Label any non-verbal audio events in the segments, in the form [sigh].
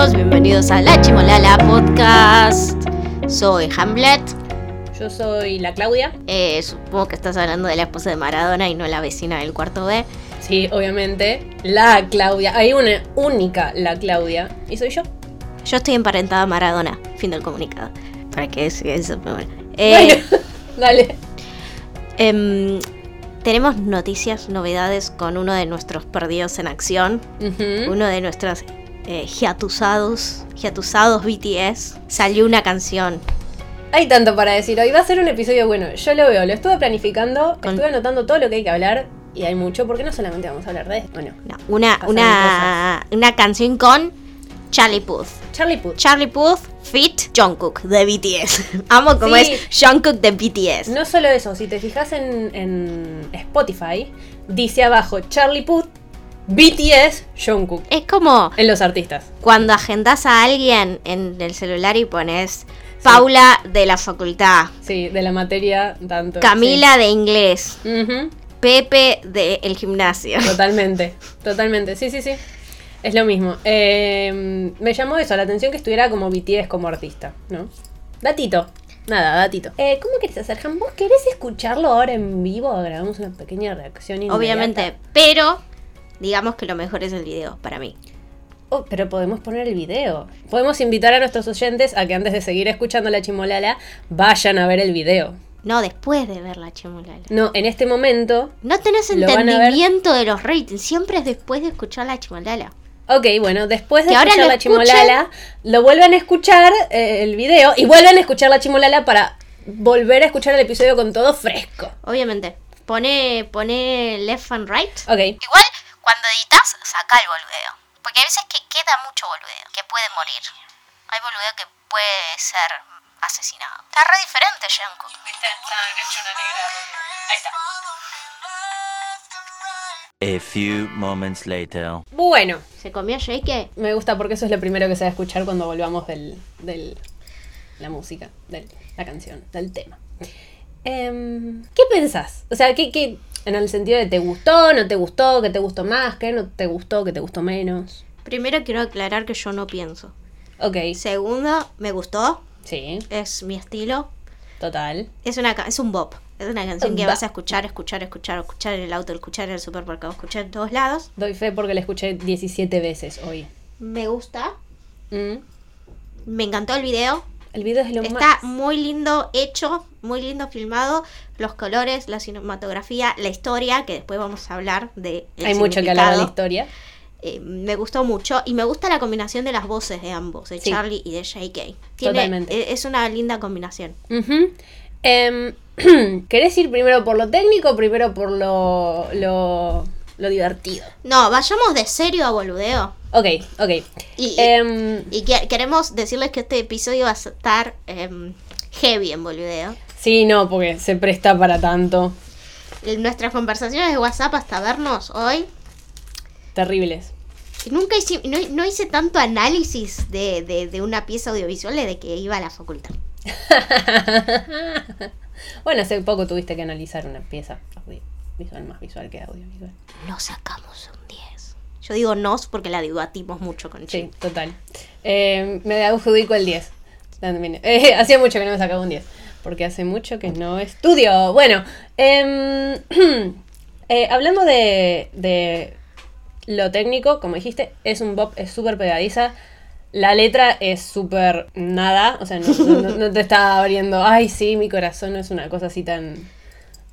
todos, bienvenidos a La Chimolala Podcast. Soy Hamlet. Yo soy la Claudia. Eh, supongo que estás hablando de la esposa de Maradona y no la vecina del cuarto B. Sí, obviamente. La Claudia. Hay una única la Claudia. Y soy yo. Yo estoy emparentada a Maradona. Fin del comunicado. Para que eso. eso bueno. Eh, Bueno, [laughs] dale. em, tenemos noticias, novedades con uno de nuestros perdidos en acción. Uno de nuestros eh, hiatusados, hiatusados BTS. Salió una canción. Hay tanto para decir. Hoy va a ser un episodio bueno. Yo lo veo. Lo estuve planificando. Con- Estuve anotando todo lo que hay que hablar. Y hay mucho. Porque no solamente vamos a hablar de esto. No, una, una, una canción con Charlie Puth. Charlie Puth. Charlie Puth fit Jungkook de BTS. [laughs] Amo como Sí. es Jungkook de BTS. No solo eso. Si te fijas en, en Spotify. Dice abajo Charlie Puth. BTS. Jungkook. Es como En los artistas. cuando agendas a alguien en el celular y pones Paula de la facultad, Sí, de la materia tanto. Camila de inglés. Pepe del gimnasio. Totalmente, totalmente, sí, sí, sí. Es lo mismo. Eh, me llamó eso, la atención que estuviera como BTS como artista, ¿no? Datito. Nada, datito. Eh, ¿Cómo querés hacer, Han? ¿Vos querés escucharlo ahora en vivo? Grabamos una pequeña reacción inmediata? Obviamente, pero digamos que lo mejor es el video para mí. Oh, pero podemos poner el video. Podemos invitar a nuestros oyentes a que antes de seguir escuchando la chimolala, vayan a ver el video. No, después de ver la chimolala. No, en este momento... No tenés entendimiento de los ratings, siempre es después de escuchar la chimolala. Ok, bueno, después de Que escuchar la escuchen. chimolala, lo vuelven a escuchar eh, el video y vuelven a escuchar la chimolala para volver a escuchar el episodio con todo fresco. Obviamente. Pone, pone left and right. Ok, Igual, cuando editas, saca el boludeo. Porque hay veces que queda mucho boludeo, que puede morir. Hay boludeo que puede ser asesinado. Está re diferente, Jungkook. A few moments later. bueno, ¿Se comió Jake? me gusta porque eso es lo primero que se va a escuchar cuando volvamos del, del la música, de la canción, del tema. Em, ¿Qué pensás? O sea, ¿qué, qué, en el sentido de te gustó, no te gustó, que te gustó más, que no te gustó, que te gustó menos? Primero quiero aclarar que yo no pienso. Ok, Segundo, me gustó. sí, Es mi estilo. total. Es una es un bop. Es una canción que vas a escuchar, escuchar, escuchar, escuchar en el auto, escuchar en el supermercado, escuchar en todos lados. Doy fe porque la escuché 17 veces hoy. Me gusta. Mm. Me encantó el video. El video es lo Está más. muy lindo hecho, muy lindo filmado. Los colores, la cinematografía, la historia, que después vamos a hablar de. Hay mucho que hablar de la historia. Eh, me gustó mucho y me gusta la combinación de las voces de ambos, de Sí. Charlie y de JK. Totalmente. eh, Es una linda combinación. Em, [clears throat] ¿Querés ir primero por lo técnico o primero por lo, lo, lo divertido? No, vayamos de serio a boludeo. Ok, ok. Y, Em, y que- queremos decirles que este episodio va a estar em, heavy en boludeo. sí, no, porque se presta para tanto. Nuestras conversaciones de WhatsApp hasta vernos hoy, Terribles. nunca hice, no, no hice tanto análisis de, de- de una pieza audiovisual desde que iba a la facultad. [laughs] bueno, hace poco tuviste que analizar una pieza audiovisual más visual que audiovisual. No sacamos un 10. Yo digo nos porque la debatimos mucho con Sí, Chile. total. Eh, me adjudico el 10. También. [laughs] Eh, hacía mucho que no me sacaba un 10. Porque hace mucho que no estudio. Bueno, em, [clears throat] eh, hablando de, de lo técnico, como dijiste, es un bop, es súper pegadiza. La letra es súper nada. O sea, no, no- no- no te está abriendo. Ay, sí, mi corazón no es una cosa así tan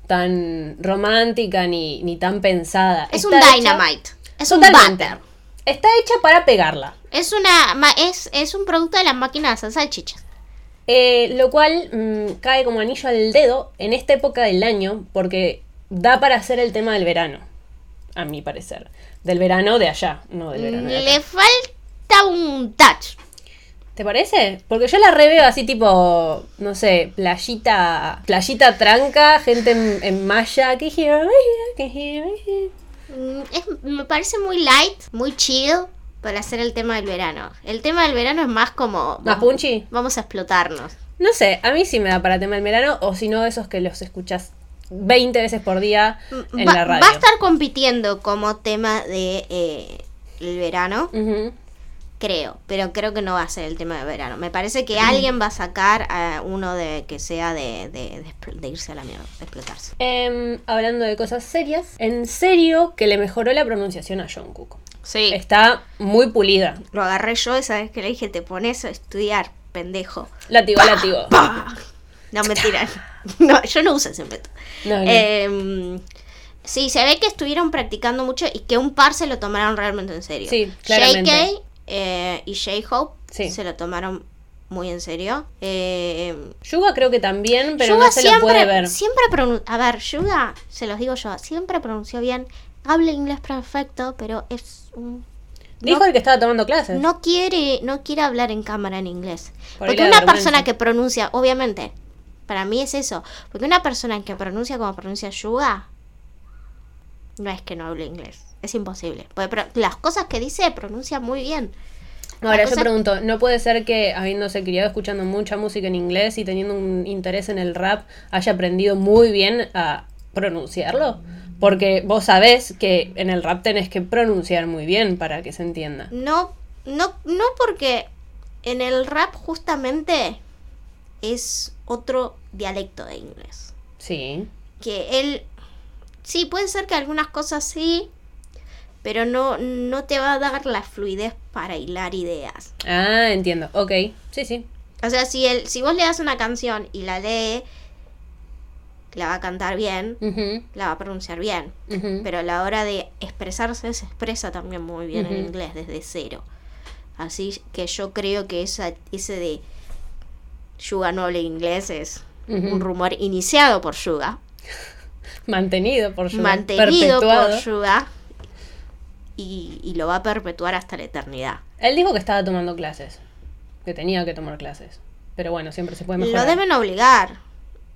tan romántica ni, ni tan pensada. Es Está un hecha- dynamite. Es un butter. Está hecha para pegarla. Es una es, es un producto de la máquina de salchichas. Eh, lo cual mm, cae como anillo al dedo en esta época del año porque da para hacer el tema del verano, a mi parecer. Del verano de allá, no del verano de. Le falta un touch. ¿Te parece? Porque yo la reveo así tipo, no sé, playita, playita tranca, gente en, en malla, que here, que here, here. Mm, es- me parece muy light, muy chill para hacer el tema del verano. El tema del verano es más como... ¿Más punchy? Vamos a explotarnos. No sé, a mí sí me da para tema del verano, o si no, esos que los escuchas 20 veces por día en va, la radio. va a estar compitiendo como tema de eh, el verano. Ujú. Creo, pero creo que no va a ser el tema de verano. Me parece que alguien va a sacar a uno de que sea de, de, de irse a la mierda, de explotarse. Em, hablando de cosas serias, en serio que le mejoró la pronunciación a Jungkook. Sí. Está muy pulida. Lo agarré yo esa vez que le dije, te pones a estudiar, pendejo. Látigo, látigo. No, mentira. [laughs] No, yo no uso ese método. No, no. Em, sí, se ve que estuvieron practicando mucho y que un par se lo tomaron realmente en serio. Sí, claramente. JK eh, y J-Hope Sí. se lo tomaron muy en serio. Eh, Yuga creo que también, pero Yuga no se lo puede ver. Siempre A ver, Yuga, se los digo yo, siempre pronunció bien. Habla inglés perfecto, pero es un. Dijo no, el que estaba tomando clases. no quiere, no quiere hablar en cámara en inglés. Por Porque una persona que pronuncia, obviamente, para mí es eso. Porque una persona que pronuncia como pronuncia Yuga, no es que no hable inglés. Es imposible. Porque pro- las cosas que dice pronuncia muy bien. Ahora yo pregunto, ¿no puede ser que habiéndose criado escuchando mucha música en inglés y teniendo un interés en el rap haya aprendido muy bien a pronunciarlo? Porque vos sabés que en el rap tenés que pronunciar muy bien para que se entienda. No, no, no porque en el rap justamente es otro dialecto de inglés. Sí. Que él, sí, puede ser que algunas cosas sí, pero no, no te va a dar la fluidez para hilar ideas. Ah, entiendo. Ok. Sí, sí. O sea, si, él, si vos le das una canción y la lee, la va a cantar bien, la va a pronunciar bien. Pero a la hora de expresarse, se expresa también muy bien en inglés desde cero. Así que yo creo que esa, ese de Yuga no habla inglés es un rumor iniciado por Yuga, [laughs] Mantenido por Yuga. mantenido perpetuado. por Yuga y, y lo va a perpetuar hasta la eternidad. Él dijo que estaba tomando clases. Que tenía que tomar clases. Pero bueno, siempre se puede Lo mejorar. deben obligar.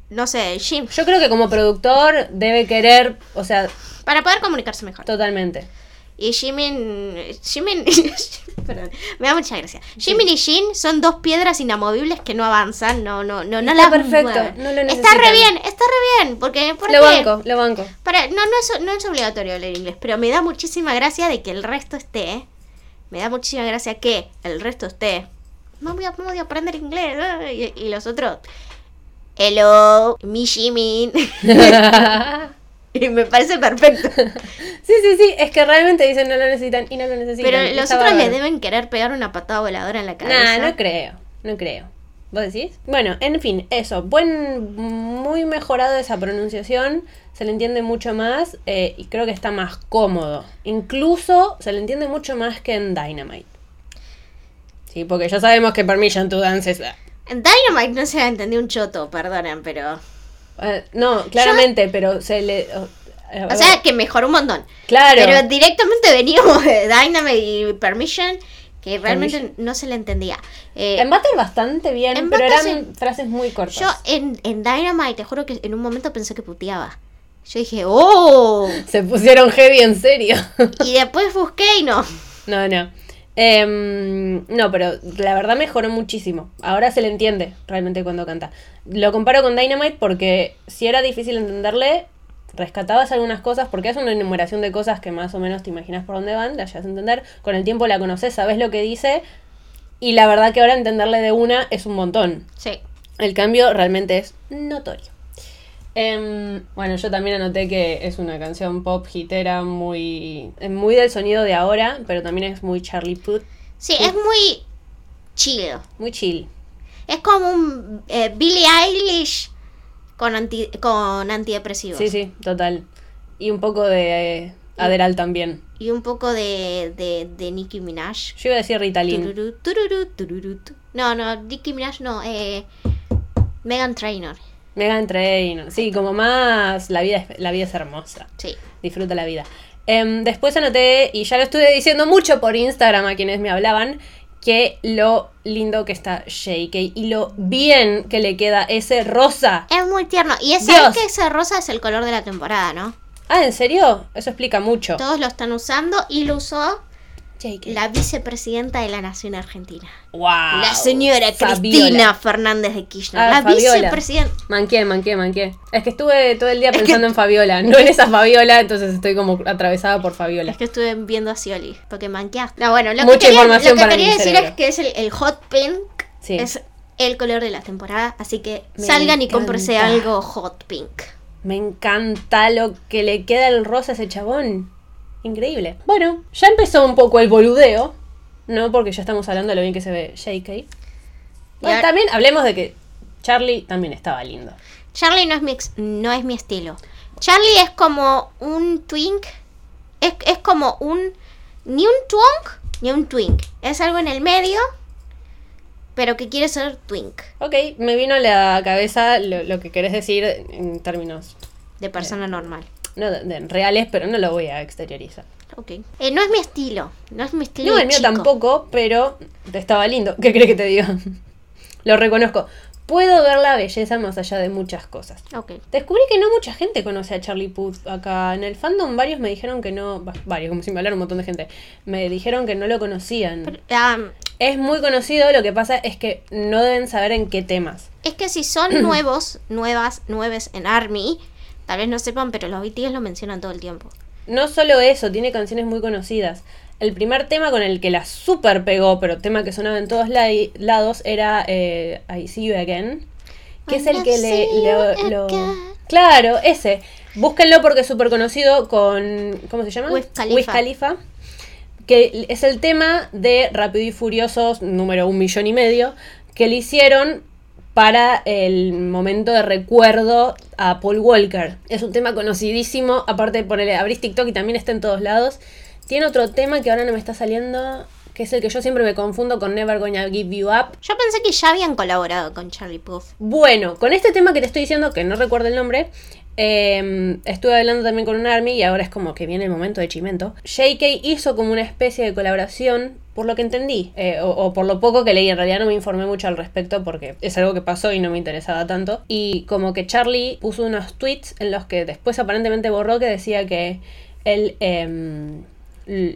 No sé, Jim, Yo creo que como productor debe querer, o sea, para poder comunicarse mejor. totalmente. Y Jimin. Jimin. [laughs] perdón, me da mucha gracia. Jimin y Jin son dos piedras inamovibles que no avanzan, no, no, no, no Está las perfecto, no lo Está re bien, está re bien. Porque, ¿por Lo qué? banco, lo banco. Para, no, no es, no es obligatorio leer inglés, pero me da muchísima gracia de que el resto esté. Me da muchísima gracia que el resto esté. No voy a, no voy a aprender inglés. ah", Y, y los otros. Hello, mi Jimin. [laughs] [laughs] [laughs] y me parece perfecto. [laughs] Sí, sí, sí, es que realmente dicen no lo necesitan y no lo necesitan. Pero los está otros le bárbaro. deben querer pegar una patada voladora en la cabeza. Nah, no creo, no creo. ¿Vos decís? Bueno, en fin, eso. Buen, muy mejorado esa pronunciación. Se le entiende mucho más eh, y creo que está más cómodo. Incluso se le entiende mucho más que en Dynamite. Sí, porque ya sabemos que Permission to Dance es... En Dynamite no se la entendió un choto, perdonen, pero. Eh, no, claramente, pero se le... oh, eh, O sea, que mejoró un montón. claro. Pero directamente veníamos de Dynamite y Permission, que realmente no se le entendía. Eh, En Battle bastante bien, en pero eran frases muy cortas. yo en, en Dynamite, te juro que en un momento pensé que puteaba. Yo dije, ¡oh! Se pusieron heavy en serio. Y después busqué y no. [laughs] no, no. Em, no, pero la verdad mejoró muchísimo. Ahora se le entiende realmente cuando canta. Lo comparo con Dynamite porque si era difícil entenderle, rescatabas algunas cosas porque hace una enumeración de cosas que más o menos te imaginas por dónde van, la llegas a entender. Con el tiempo la conoces, sabes lo que dice. Y la verdad que ahora entenderle de una es un montón. Sí. El cambio realmente es notorio. Em, bueno, yo también anoté que es una canción pop hitera muy, muy del sonido de ahora, pero también es muy Charlie Puth, Sí, es muy chill. muy chill. Es como un eh, Billie Eilish con, anti, con antidepresivos. Sí, sí, total. Y un poco de eh, Adderall también. Y un poco de, de, de Nicki Minaj. Yo iba a decir Ritalin. Tururú, tururú, tururú, tu. No, no, Nicki Minaj no. Eh, Megan Trainor. Megan Trainor. Sí, como más la vida es, la vida es hermosa. Sí. Disfruta la vida. Em, después anoté, y ya lo estuve diciendo mucho por Instagram a quienes me hablaban, que lo lindo que está JK y lo bien que le queda ese rosa. Es muy tierno. Y es que ese rosa es el color de la temporada, ¿no? Ah, ¿en serio? Eso explica mucho. Todos lo están usando y lo usó JK. la vicepresidenta de la Nación Argentina. Wow. La señora Fabiola. Cristina Fernández de Kirchner. Ah, la Fabiola. vicepresidenta. Manqué, manqué, manqué. Es que estuve todo el día pensando en Fabiola, no en esa Fabiola, entonces estoy como atravesada por Fabiola. Es que estuve viendo a Scioli, porque manqueaste. No, bueno, lo Mucha que quería, información lo que para quería decir cerebro. es que es el, el hot pink. Sí. Es el color de la temporada, así que Me salgan y cómprese encanta. algo hot pink. Me encanta lo que le queda el rosa a ese chabón. Increíble. Bueno, ya empezó un poco el boludeo, ¿no? Porque ya estamos hablando de lo bien que se ve JK. Bueno, ahora- también hablemos de que Charlie también estaba lindo. Charlie no es mi, ex- no es mi estilo. Charlie es como un twink. Es, es como un. Ni un twonk ni un twink. Es algo en el medio, pero que quiere ser twink. Ok, me vino a la cabeza lo, lo que querés decir en términos De persona normal. No, de- de reales, pero no lo voy a exteriorizar. Ok. Eh, no es mi estilo. No es mi estilo. No, el mío chico. tampoco, pero estaba lindo. [laughs] ¿Qué crees que te diga? lo reconozco. Puedo ver la belleza más allá de muchas cosas. Ok. Descubrí que no mucha gente conoce a Charlie Puth acá en el fandom. Varios me dijeron que no. bah, Varios, como si me hablara un montón de gente. Me dijeron que no lo conocían. Pero, ah, es muy conocido, lo que pasa es que no deben saber en qué temas. es que si son [clears throat] nuevos, nuevas, nueves en Army, tal vez no sepan, pero los BTS lo mencionan todo el tiempo. No solo eso, tiene canciones muy conocidas. El primer tema con el que la super pegó, pero tema que sonaba en todos lados, era eh, I See You Again. Que es el que le... Lo- lo-. Claro, ese. Búsquenlo porque es súper conocido con... ¿Cómo se llama? Wiz Khalifa. Khalifa, Que es el tema de Rápido y Furiosos número un millón y medio. Que le hicieron para el momento de recuerdo a Paul Walker. Es un tema conocidísimo, aparte de ponerle, abrís TikTok y también está en todos lados. Tiene otro tema que ahora no me está saliendo, que es el que yo siempre me confundo con Never Gonna Give You Up. Yo pensé que ya habían colaborado con Charlie Puth. Bueno, con este tema que te estoy diciendo, que no recuerdo el nombre, eh, estuve hablando también con un Army y ahora es como que viene el momento de Chimento. JK hizo como una especie de colaboración, por lo que entendí, eh, o, por lo poco que leí, en realidad no me informé mucho al respecto porque es algo que pasó y no me interesaba tanto. Y como que Charlie puso unos tweets en los que después aparentemente borró que decía que él em,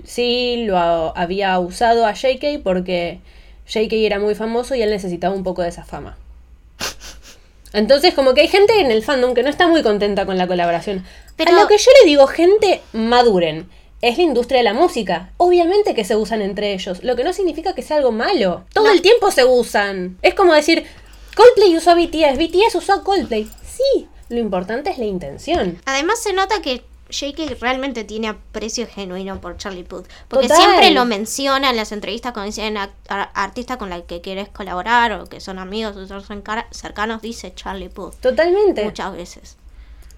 sí lo ha- había usado a JK porque JK era muy famoso y él necesitaba un poco de esa fama. Entonces, como que hay gente en el fandom que no está muy contenta con la colaboración. Pero- A lo que yo le digo, gente, maduren. Es la industria de la música. Obviamente que se usan entre ellos, lo que no significa que sea algo malo. Todo No. el tiempo se usan. Es como decir, Coldplay usó a BTS, BTS usó a Coldplay. Sí, lo importante es la intención. Además se nota que JK realmente tiene aprecio genuino por Charlie Puth. Porque Total. siempre lo menciona en las entrevistas cuando dicen a- a- artista con la que quieres colaborar o que son amigos o son cerca- cercanos, dice Charlie Puth. Totalmente. Muchas veces.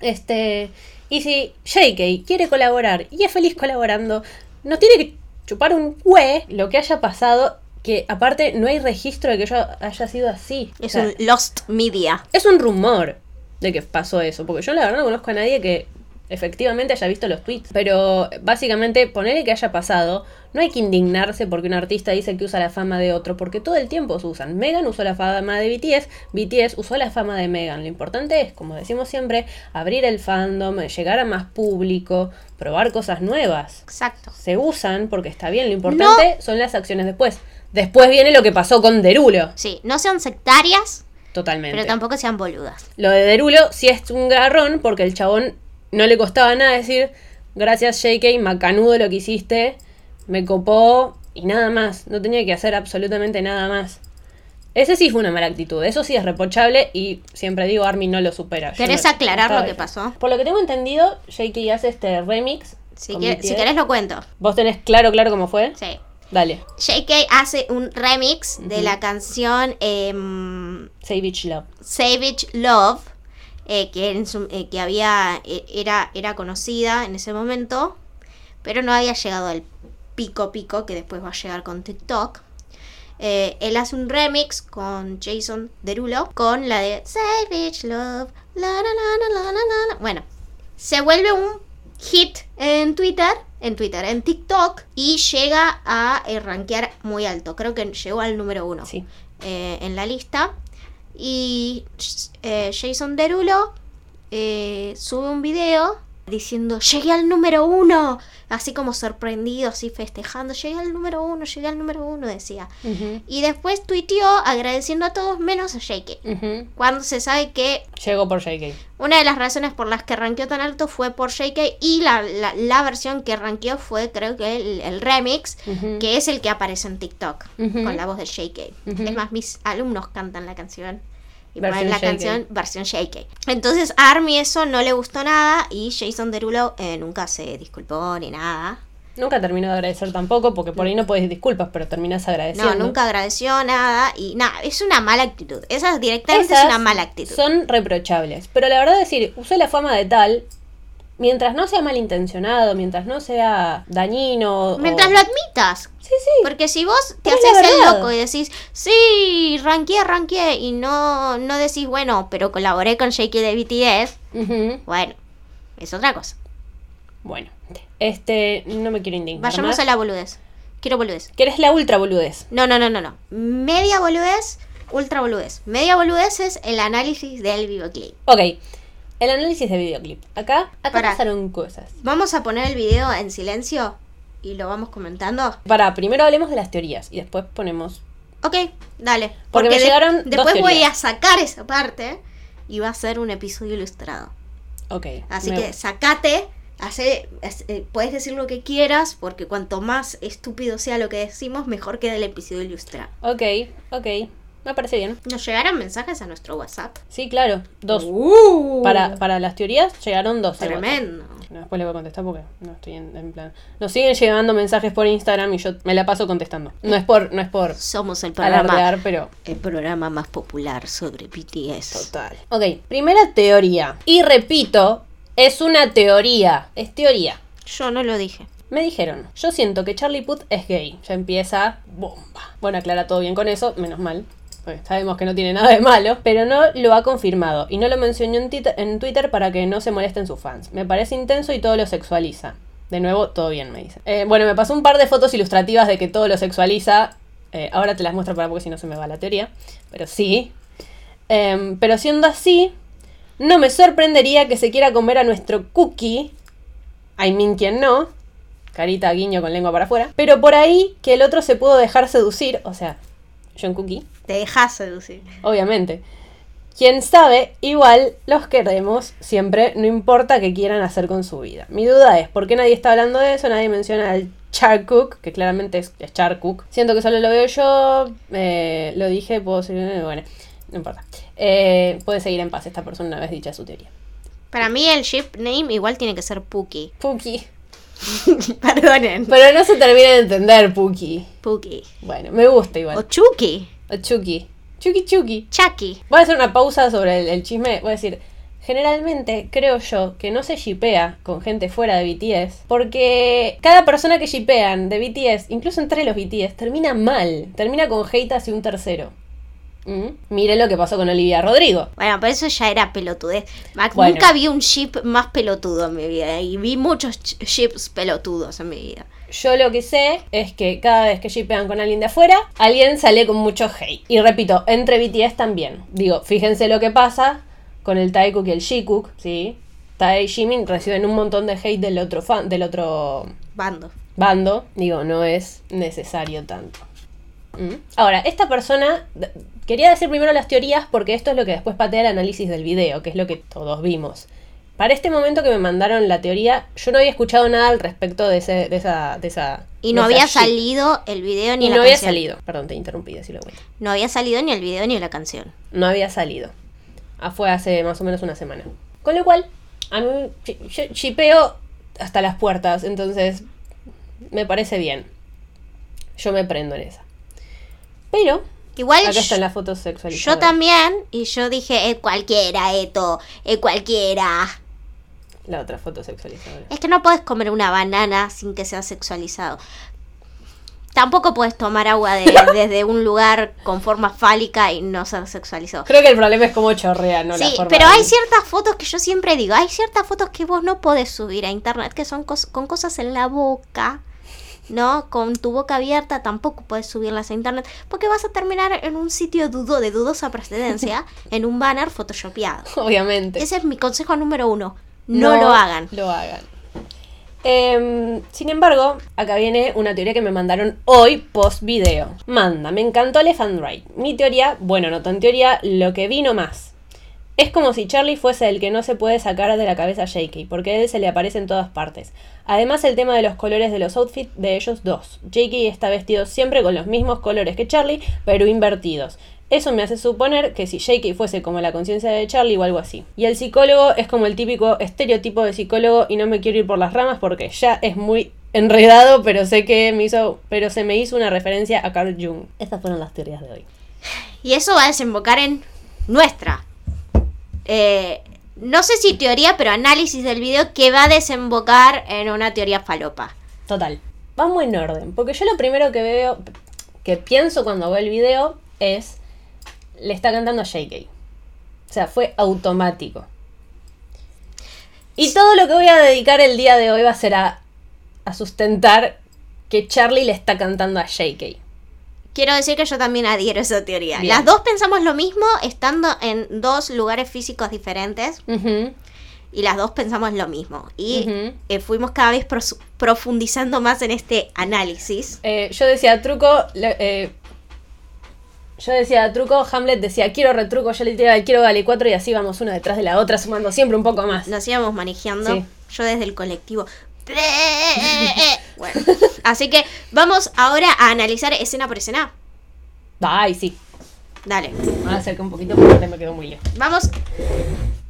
Este, y si JK quiere colaborar y es feliz colaborando, nos tiene que chupar un hue lo que haya pasado, que aparte no hay registro de que yo haya sido así. Es O sea, un Lost Media. es un rumor de que pasó eso, porque yo la verdad no conozco a nadie que efectivamente haya visto los tweets. Pero básicamente, ponerle que haya pasado, no hay que indignarse porque un artista dice que usa la fama de otro, porque todo el tiempo se usan. Megan usó la fama de BTS, BTS usó la fama de Megan. Lo importante es, como decimos siempre, abrir el fandom, llegar a más público, probar cosas nuevas. Exacto. Se usan porque está bien, lo importante son las acciones después. Después viene lo que pasó con Derulo, Sí, no sean sectarias, totalmente. pero tampoco sean boludas. Lo de Derulo sí es un garrón porque el chabón no le costaba nada decir gracias JK, macanudo lo que hiciste, me copó y nada más. No tenía que hacer absolutamente nada más. Ese sí fue una mala actitud, eso sí es reprochable y siempre digo Armin no lo supera. ¿Querés no- aclarar lo que pasó? Por lo que tengo entendido, JK hace este remix. Si, que- si querés lo cuento. ¿Vos tenés claro, claro cómo fue? Sí. Dale. JK hace un remix de la canción em, Savage Love. Savage Love, eh, que, en su- eh, que había, eh, era, era conocida en ese momento, pero no había llegado al pico pico que después va a llegar con TikTok. Eh, él hace un remix con Jason Derulo con la de Savage Love. la, la, la. Bueno, se vuelve un hit en Twitter, en Twitter, en TikTok y llega a eh, rankear muy alto. Creo que llegó al número uno Sí. eh, en la lista. Y eh, Jason Derulo eh, sube un video diciendo, llegué al número uno, así como sorprendido, así festejando, llegué al número uno, llegué al número uno, decía. Y después tuiteó agradeciendo a todos menos a JK. Cuando se sabe que Llegó por JK. una de las razones por las que rankeó tan alto fue por JK y la, la, la versión que rankeó fue creo que el, el remix, que es el que aparece en TikTok con la voz de JK. Es más, mis alumnos cantan la canción y Versión la canción versión JK. Entonces a Army eso no le gustó nada y Jason Derulo eh, nunca se disculpó ni nada. Nunca terminó de agradecer tampoco, porque por ahí no puedes disculpas, pero terminas agradeciendo. No, nunca agradeció nada y nada, es una mala actitud. Esa directamente Esas es una mala actitud. Son reprochables. Pero la verdad es decir, usé la fama de tal, mientras no sea malintencionado, mientras no sea dañino. o- Mientras lo admitas, Sí, sí. Porque si vos te haces el loco y decís, sí, ranqué, ranqué, y no, no decís, bueno, pero colaboré con JK de BTS, bueno, es otra cosa. Bueno, este, no me quiero indignar. Vayamos más. a la boludez. Quiero boludez. Que eres la ultra boludez. No, no, no, no, no. Media boludez, ultra boludez. Media boludez es el análisis del videoclip. Ok, el análisis de videoclip. Acá, acá pasaron cosas. Vamos a poner el video en silencio y lo vamos comentando. Para, primero hablemos de las teorías y después ponemos. Ok, dale. Porque me de- llegaron dos después voy a sacar esa parte y va a ser un episodio ilustrado. Ok. Así me- que sacate, hace, eh, puedes decir lo que quieras, porque cuanto más estúpido sea lo que decimos, mejor queda el episodio ilustrado. Ok, ok. Me parece bien. Nos llegaron mensajes a nuestro WhatsApp. Sí, claro. Dos. Uh, Para, para las teorías llegaron dos. Tremendo. Después le voy a contestar porque no estoy en, en plan. Nos siguen llegando mensajes por Instagram y yo me la paso contestando. No es por, no es por Somos el programa, alardear, pero el programa más popular sobre BTS. total. Ok, primera teoría. Y repito, es una teoría. Es teoría. Yo no lo dije. Me dijeron, yo siento que Charlie Puth es gay. Ya empieza bomba. Bueno, aclara todo bien con eso, menos mal. Sabemos que no tiene nada de malo, pero no lo ha confirmado y no lo mencionó en Twitter para que no se molesten sus fans. Me parece intenso y todo lo sexualiza. De nuevo, todo bien, me dice. Eh, bueno, me pasó un par de fotos ilustrativas de que todo lo sexualiza. Eh, ahora te las muestro para porque si no se me va la teoría. Pero sí. Em, pero siendo así, no me sorprendería que se quiera comer a nuestro cookie. I mean, quien no. Carita guiño con lengua para afuera. Pero por ahí que el otro se pudo dejar seducir. O sea, John Cookie, Te dejas seducir. obviamente. Quien sabe, igual los queremos siempre, no importa qué quieran hacer con su vida. Mi duda es, ¿por qué nadie está hablando de eso? Nadie menciona al Char Cook, que claramente es, es Char Cook. Siento que solo lo veo yo, eh, lo dije, puedo seguir, bueno, no importa. Eh, puede seguir en paz esta persona una vez dicha su teoría. Para mí el ship name igual tiene que ser Puki. Puki. [laughs] Perdonen. Pero no se termina de entender, Puki. Puki. Bueno, me gusta igual. O Chuki. Chucky. Chucky Chucky. Chucky. Voy a hacer una pausa sobre el, el chisme. Voy a decir, generalmente creo yo que no se shipea con gente fuera de BTS. Porque cada persona que shipean de BTS, incluso entre los BTS, termina mal. Termina con hate hacia un tercero. ¿Mm? Mire lo que pasó con Olivia Rodrigo. Bueno, pero eso ya era pelotudez. Mac, Bueno. Nunca vi un ship más pelotudo en mi vida. Y vi muchos ch- ships pelotudos en mi vida. Yo lo que sé es que cada vez que shipean con alguien de afuera, alguien sale con mucho hate. Y repito, entre BTS también. Digo, fíjense lo que pasa con el Taekook y el Shikook, ¿sí? Tae y Jimin reciben un montón de hate del otro fan, del otro Bando. bando. Digo, no es necesario tanto. ¿Mm? Ahora, esta persona. Quería decir primero las teorías porque esto es lo que después patea el análisis del video, que es lo que todos vimos. Para este momento que me mandaron la teoría, yo no había escuchado nada al respecto de, ese, de esa. De esa Y no había salido el video ni Y la no había canción. salido. Perdón, te interrumpí, decirlo vuelta. No había salido ni el video ni la canción. No había salido. Ah, fue hace más o menos una semana. Con lo cual, a mí yo shipeo hasta las puertas, entonces me parece bien. Yo me prendo en esa. Pero, Igual acá están las fotos sexualizadas. yo también, y yo dije, es cualquiera, esto, es cualquiera. La otra foto sexualizada. Es que no puedes comer una banana sin que sea sexualizado. Tampoco puedes tomar agua de- [laughs] desde un lugar con forma fálica y no ser sexualizado. Creo que el problema es cómo chorrea, no la sí, forma pero hay ciertas fotos que yo siempre digo, hay ciertas fotos que vos no podés subir a internet que son cos- con cosas en la boca, ¿no? Con tu boca abierta tampoco puedes subirlas a internet porque vas a terminar en un sitio dudo de dudosa procedencia, [laughs] en un banner photoshopeado. Obviamente. Ese es mi consejo número uno. No, lo hagan. Lo hagan. Em, sin embargo, acá viene una teoría que me mandaron hoy post video. Manda, me encantó Elephant Ride. Mi teoría, bueno, no tan teoría, lo que vino más. Es como si Charlie fuese el que no se puede sacar de la cabeza a JK, porque a él se le aparece en todas partes. Además, el tema de los colores de los outfits de ellos dos. JK está vestido siempre con los mismos colores que Charlie, pero invertidos. Eso me hace suponer que si JK fuese como la conciencia de Charlie o algo así. Y el psicólogo es como el típico estereotipo de psicólogo y no me quiero ir por las ramas porque ya es muy enredado, pero sé que me hizo, pero se me hizo una referencia a Carl Jung. Estas fueron las teorías de hoy. Y eso va a desembocar en nuestra. eh, no sé si teoría, pero análisis del video que va a desembocar en una teoría falopa. Total. Vamos en orden, porque yo lo primero que veo, que pienso cuando veo el video es le está cantando a JK. O sea, fue automático. Y todo lo que voy a dedicar el día de hoy va a ser a, a sustentar que Charlie le está cantando a JK. Quiero decir que yo también adhiero a esa teoría. Bien. Las dos pensamos lo mismo estando en dos lugares físicos diferentes y las dos pensamos lo mismo. Y eh, fuimos cada vez profundizando más en este análisis. Eh, yo decía truco. eh, yo decía truco, Hamlet decía quiero retruco, yo le tiraba quiero Gali 4 y así vamos una detrás de la otra, sumando siempre un poco más. Nos íbamos manejando. Sí. Yo desde el colectivo. [laughs] Bueno, así que vamos ahora a analizar escena por escena. Ay, sí. Dale. Me un poquito porque me quedó muy lejos. Vamos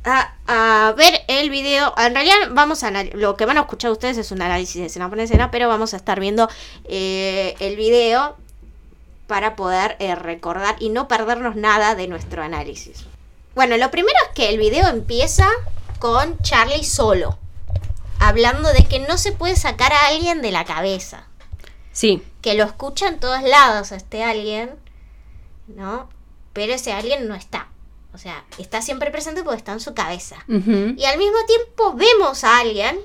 a, a ver el video. En realidad, vamos a lo que van a escuchar ustedes es un análisis de escena por escena, pero vamos a estar viendo eh, el video para poder eh, recordar y no perdernos nada de nuestro análisis. Bueno, lo primero es que el video empieza con Charlie solo, hablando de que no se puede sacar a alguien de la cabeza Sí. que lo escucha en todos lados a este alguien, ¿no? Pero ese alguien no está. O sea, está siempre presente porque está en su cabeza. Y al mismo tiempo vemos a alguien,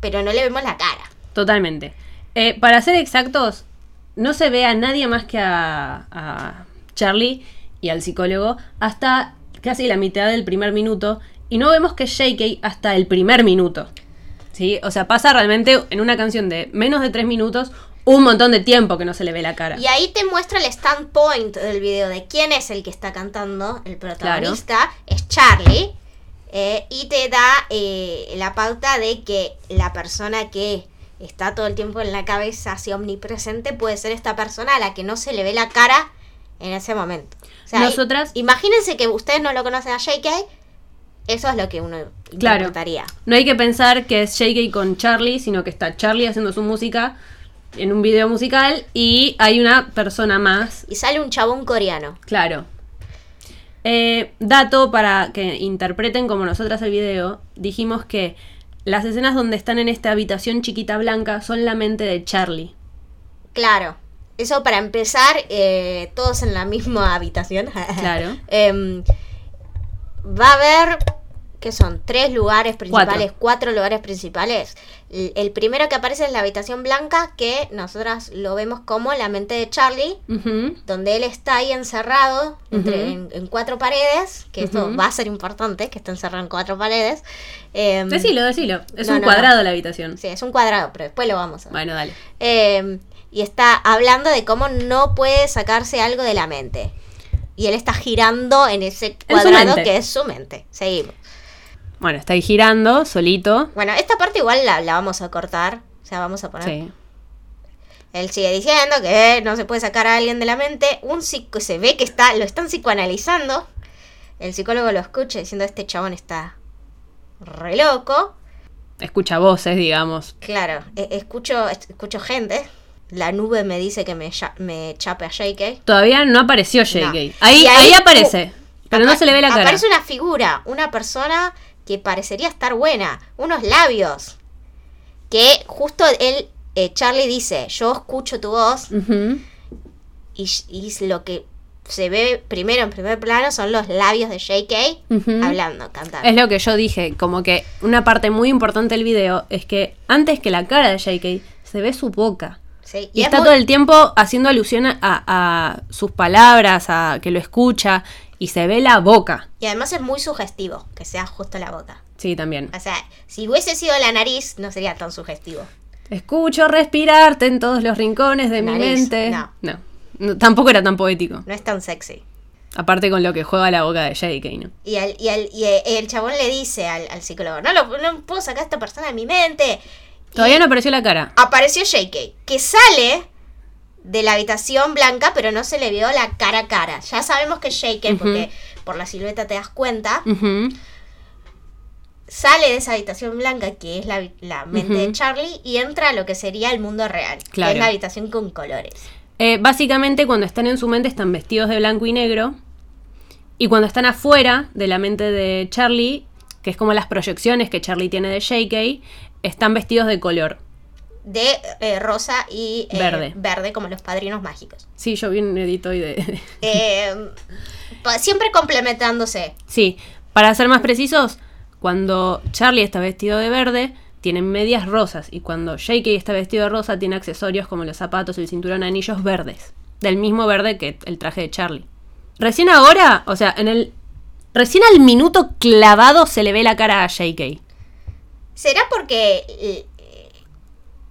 pero no le vemos la cara. Totalmente. Eh, para ser exactos, no se ve a nadie más que a, a Charlie y al psicólogo hasta casi la mitad del primer minuto y no vemos que JK hasta el primer minuto. ¿Sí? O sea, pasa realmente en una canción de menos de tres minutos un montón de tiempo que no se le ve la cara. Y ahí te muestra el standpoint del video de quién es el que está cantando. El protagonista es Charlie. eh, y te da eh, la pauta de que la persona que está todo el tiempo en la cabeza, así omnipresente, puede ser esta persona a la que no se le ve la cara en ese momento. O sea, Nosotras- imagínense que ustedes no lo conocen a JK. Eso es lo que uno Claro. interpretaría. No hay que pensar que es JK con Charlie, sino que está Charlie haciendo su música en un video musical y hay una persona más Y sale un chabón coreano. Claro. Eh, dato para que interpreten como nosotras el video, dijimos que las escenas donde están en esta habitación chiquita blanca son la mente de Charlie. Claro. Eso para empezar, eh, todos en la misma habitación. [laughs] Claro. Em, va a haber, ¿qué son? Tres lugares principales, cuatro, lugares principales. El, el primero que aparece es la habitación blanca, que nosotras lo vemos como la mente de Charlie, donde él está ahí encerrado entre, en, en cuatro paredes, que esto va a ser importante, que está encerrado en cuatro paredes. Em, Decilo, decilo. Es No, un no, cuadrado no. la habitación. Sí, es un cuadrado, pero después lo vamos a ver. Bueno, dale. Eh, y está hablando de cómo no puede sacarse algo de la mente. Y él está girando en ese cuadrado que es su mente. Seguimos. Bueno, está ahí girando, solito. Bueno, esta parte igual la, la vamos a cortar. O sea, vamos a poner. Sí. Él sigue diciendo que no se puede sacar a alguien de la mente. Un psico se ve que está, lo están psicoanalizando. El psicólogo lo escucha diciendo este chabón está re loco. Escucha voces, digamos. Claro, e- escucho, escucho gente. La nube me dice que me, me chape a JK. Todavía no apareció JK. No. Ahí, ahí aparece. Pero no se le ve la cara. Aparece una figura, una persona que parecería estar buena, unos labios. Que justo él, eh, Charlie dice, yo escucho tu voz y, y lo que se ve primero en primer plano son los labios de JK hablando, cantando. Es lo que yo dije, como que una parte muy importante del video es que antes que la cara de JK se ve su boca. Sí, Y, es está muy- todo el tiempo haciendo alusión a, a sus palabras, a que lo escucha, y se ve la boca. y además es muy sugestivo que sea justo la boca. Sí, también. O sea, si hubiese sido la nariz, no sería tan sugestivo. Escucho respirarte en todos los rincones de mi mente. no. no. No, Tampoco era tan poético. No es tan sexy. Aparte con lo que juega la boca de JK, ¿no? Y, el, y, el, y el, el chabón le dice al, al psicólogo, no, lo, no puedo sacar a esta persona de mi mente. Todavía Y no apareció la cara. apareció JK, que sale de la habitación blanca, pero no se le vio la cara a cara. Ya sabemos que es porque por la silueta te das cuenta. Sale de esa habitación blanca, que es la, la mente de. Charlie, y entra a lo que sería el mundo real, que Claro. es la habitación con colores. Eh, básicamente cuando están en su mente están vestidos de blanco y negro. Y cuando están afuera de la mente de Charlie, que es como las proyecciones que Charlie tiene de JK, están vestidos de color. De eh, rosa y eh, Verde. verde, como los padrinos mágicos. Sí, yo vi un edito hoy de... Eh, siempre complementándose. sí, para ser más precisos, cuando Charlie está vestido de verde, tiene medias rosas. Y cuando JK está vestido de rosa, tiene accesorios como los zapatos, el cinturón, anillos verdes. Del mismo verde que el traje de Charlie. Recién ahora, o sea, en el... Recién al minuto clavado se le ve la cara a JK. ¿Será porque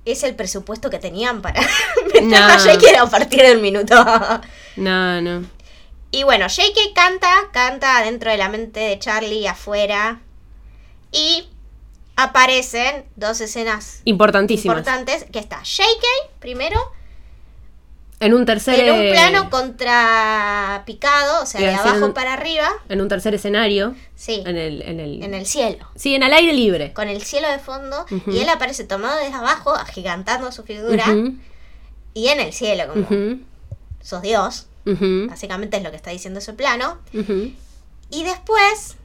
es el presupuesto que tenían para [laughs] meter a No. Jake a partir del minuto? No, no. y bueno, Jake canta, canta dentro de la mente de Charlie afuera. Y aparecen dos escenas Importantísimas. importantes. Que está Jake primero en un tercer... en un plano contrapicado, o sea, de abajo un- para arriba. En un tercer escenario. Sí, En el... En el, en el cielo. Sí, en el aire libre. Con el cielo de fondo. Y él aparece tomado desde abajo, agigantando su figura. Y en el cielo, como sos Dios. Básicamente es lo que está diciendo ese plano. Y después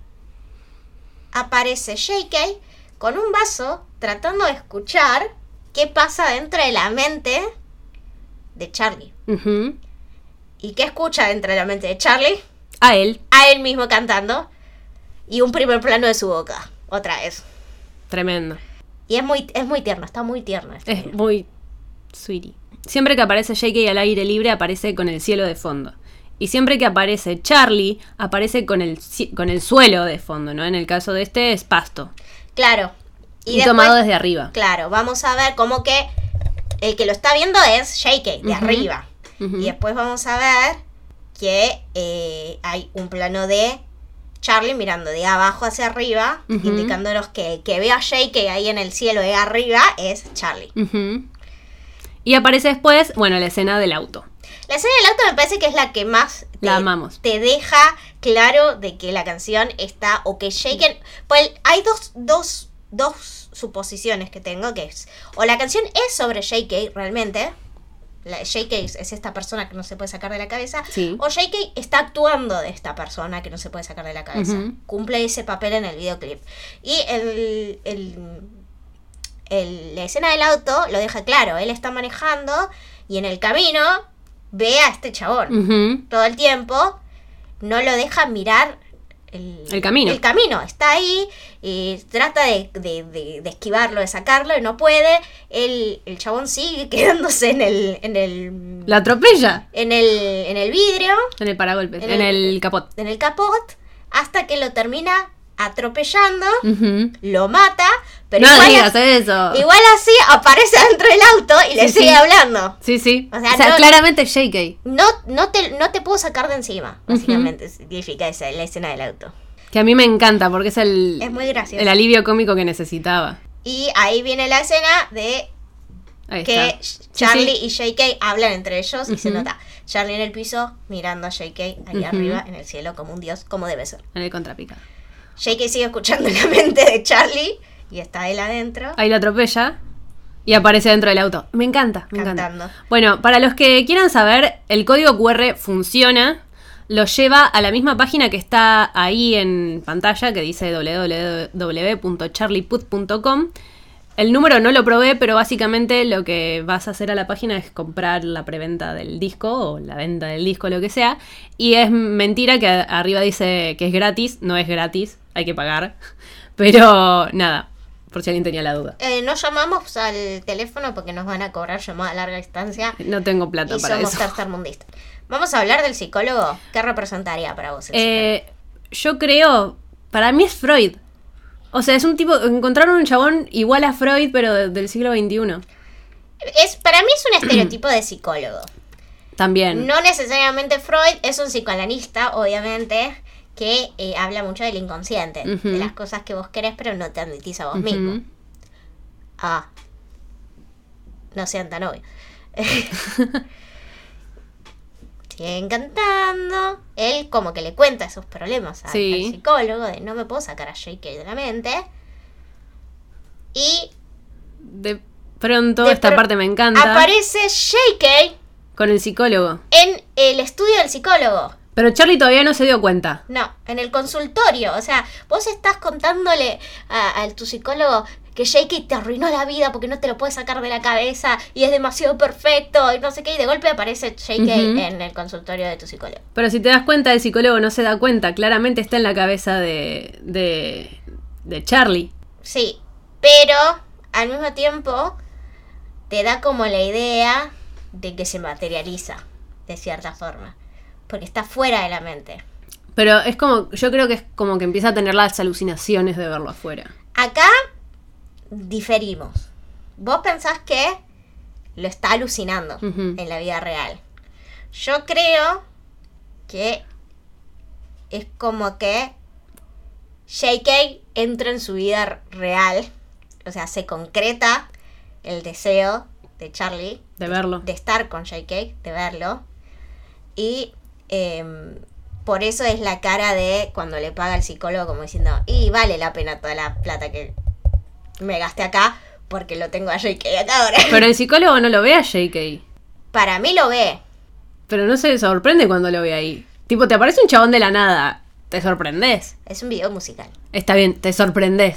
aparece JK con un vaso tratando de escuchar qué pasa dentro de la mente de Charlie. ¿Y qué escucha dentro de la mente de Charlie? A él. A él mismo cantando. Y un primer plano de su boca. Otra vez. Tremendo. Y es muy, es muy tierno, está muy tierno. este Es muy sweetie. Siempre que aparece JK al aire libre aparece con el cielo de fondo. Y siempre que aparece Charlie aparece con el, con el suelo de fondo, ¿no? En el caso de este es pasto. Claro. Y, tomado desde arriba. Claro, vamos a ver como que el que lo está viendo es JK, de arriba. Y después vamos a ver que eh, hay un plano de Charlie mirando de abajo hacia arriba, indicándonos que el que ve a JK ahí en el cielo de arriba es Charlie. Y aparece después, bueno, la escena del auto. La escena del auto me parece que es la que más te, La amamos. te deja claro de que la canción está o que Shaken. Pues hay dos, dos, dos suposiciones que tengo, que es o la canción es sobre JK realmente. La, JK es, es esta persona que no se puede sacar de la cabeza. Sí. O JK está actuando de esta persona que no se puede sacar de la cabeza. Cumple ese papel en el videoclip. Y el, el, el- la escena del auto lo deja claro. Él está manejando y en el camino ve a este chabón todo el tiempo. No lo deja mirar el, El camino. El camino. Está ahí y trata de, de- de- de esquivarlo, de sacarlo y no puede. El, el chabón sigue [laughs] quedándose en el, en el, La atropella en el, en el vidrio, en el paragolpes, En en el- el capot. en el capot, hasta que lo termina atropellando, lo mata, pero no igual, digas así, eso. igual así aparece dentro del auto y le Sí, sigue sí. hablando. Sí, sí. O O sea, sea, no- claramente JK. No, no, te, no te puedo sacar de encima, básicamente esa, la escena del auto. Que a mí me encanta porque es el, Es muy gracioso. el alivio cómico que necesitaba. Y ahí viene la escena de Ahí que está. Charlie sí. y JK hablan entre ellos y se nota Charlie en el piso mirando a JK ahí Ujú. arriba en el cielo como un dios, como debe ser. En el contrapica. JK sigue escuchando la mente de Charlie y está él adentro. Ahí lo atropella y aparece dentro del auto. Me encanta, me Cantando. encanta. Bueno, para los que quieran saber, el código QR funciona. Lo lleva a la misma página que está ahí en pantalla, que dice www.charlieput.com. El número no lo probé, pero básicamente lo que vas a hacer a la página es comprar la preventa del disco o la venta del disco, lo que sea. Y es mentira que arriba dice que es gratis, no es gratis, hay que pagar. [laughs] Pero nada, por si alguien tenía la duda. Eh, no llamamos al teléfono porque nos van a cobrar llamada a larga distancia No tengo plata y para somos eso. tercermundistas. Vamos a hablar del psicólogo. ¿Qué representaría para vos el Eh, yo creo, para mí es Freud. O sea, es un tipo. Encontraron un chabón igual a Freud, pero de- del siglo XXI. Es, para mí es un [clears throat] estereotipo de psicólogo. También. No necesariamente Freud es un psicoanalista, obviamente, que eh, habla mucho del inconsciente, de las cosas que vos querés, pero no te admitís a vos mismo. Ah. No sean tan obvios. [laughs] Siguen cantando. Él como que le cuenta sus problemas al, Sí. al psicólogo de no me puedo sacar a JK de la mente. Y De pronto, De esta parte me encanta. aparece JK Con el psicólogo. en el estudio del psicólogo. Pero Charlie todavía no se dio cuenta. No, en el consultorio. O sea, vos estás contándole a, a tu psicólogo que Jakey te arruinó la vida porque no te lo puedes sacar de la cabeza y es demasiado perfecto y no sé qué. Y de golpe aparece Jakey en el consultorio de tu psicólogo. Pero si te das cuenta, el psicólogo no se da cuenta. Claramente está en la cabeza de. de. de Charlie. Sí, pero al mismo tiempo te da como la idea de que se materializa de cierta forma. Porque está fuera de la mente. Pero es como. Yo creo que es como que empieza a tener las alucinaciones de verlo afuera. Acá diferimos. Vos pensás que lo está alucinando en la vida real. Yo creo que es como que JK entra en su vida real. O sea, se concreta el deseo de Charlie De verlo. de estar con JK, de verlo. Y em, por eso es la cara de cuando le paga el psicólogo como diciendo, y vale la pena toda la plata que me gasté acá porque lo tengo a JK acá ahora. [laughs] Pero el psicólogo no lo ve a JK. Para mí lo ve. Pero no se sorprende cuando lo ve ahí. Tipo, te aparece un chabón de la nada. Te sorprendes. Es un video musical. Está bien, te sorprendes.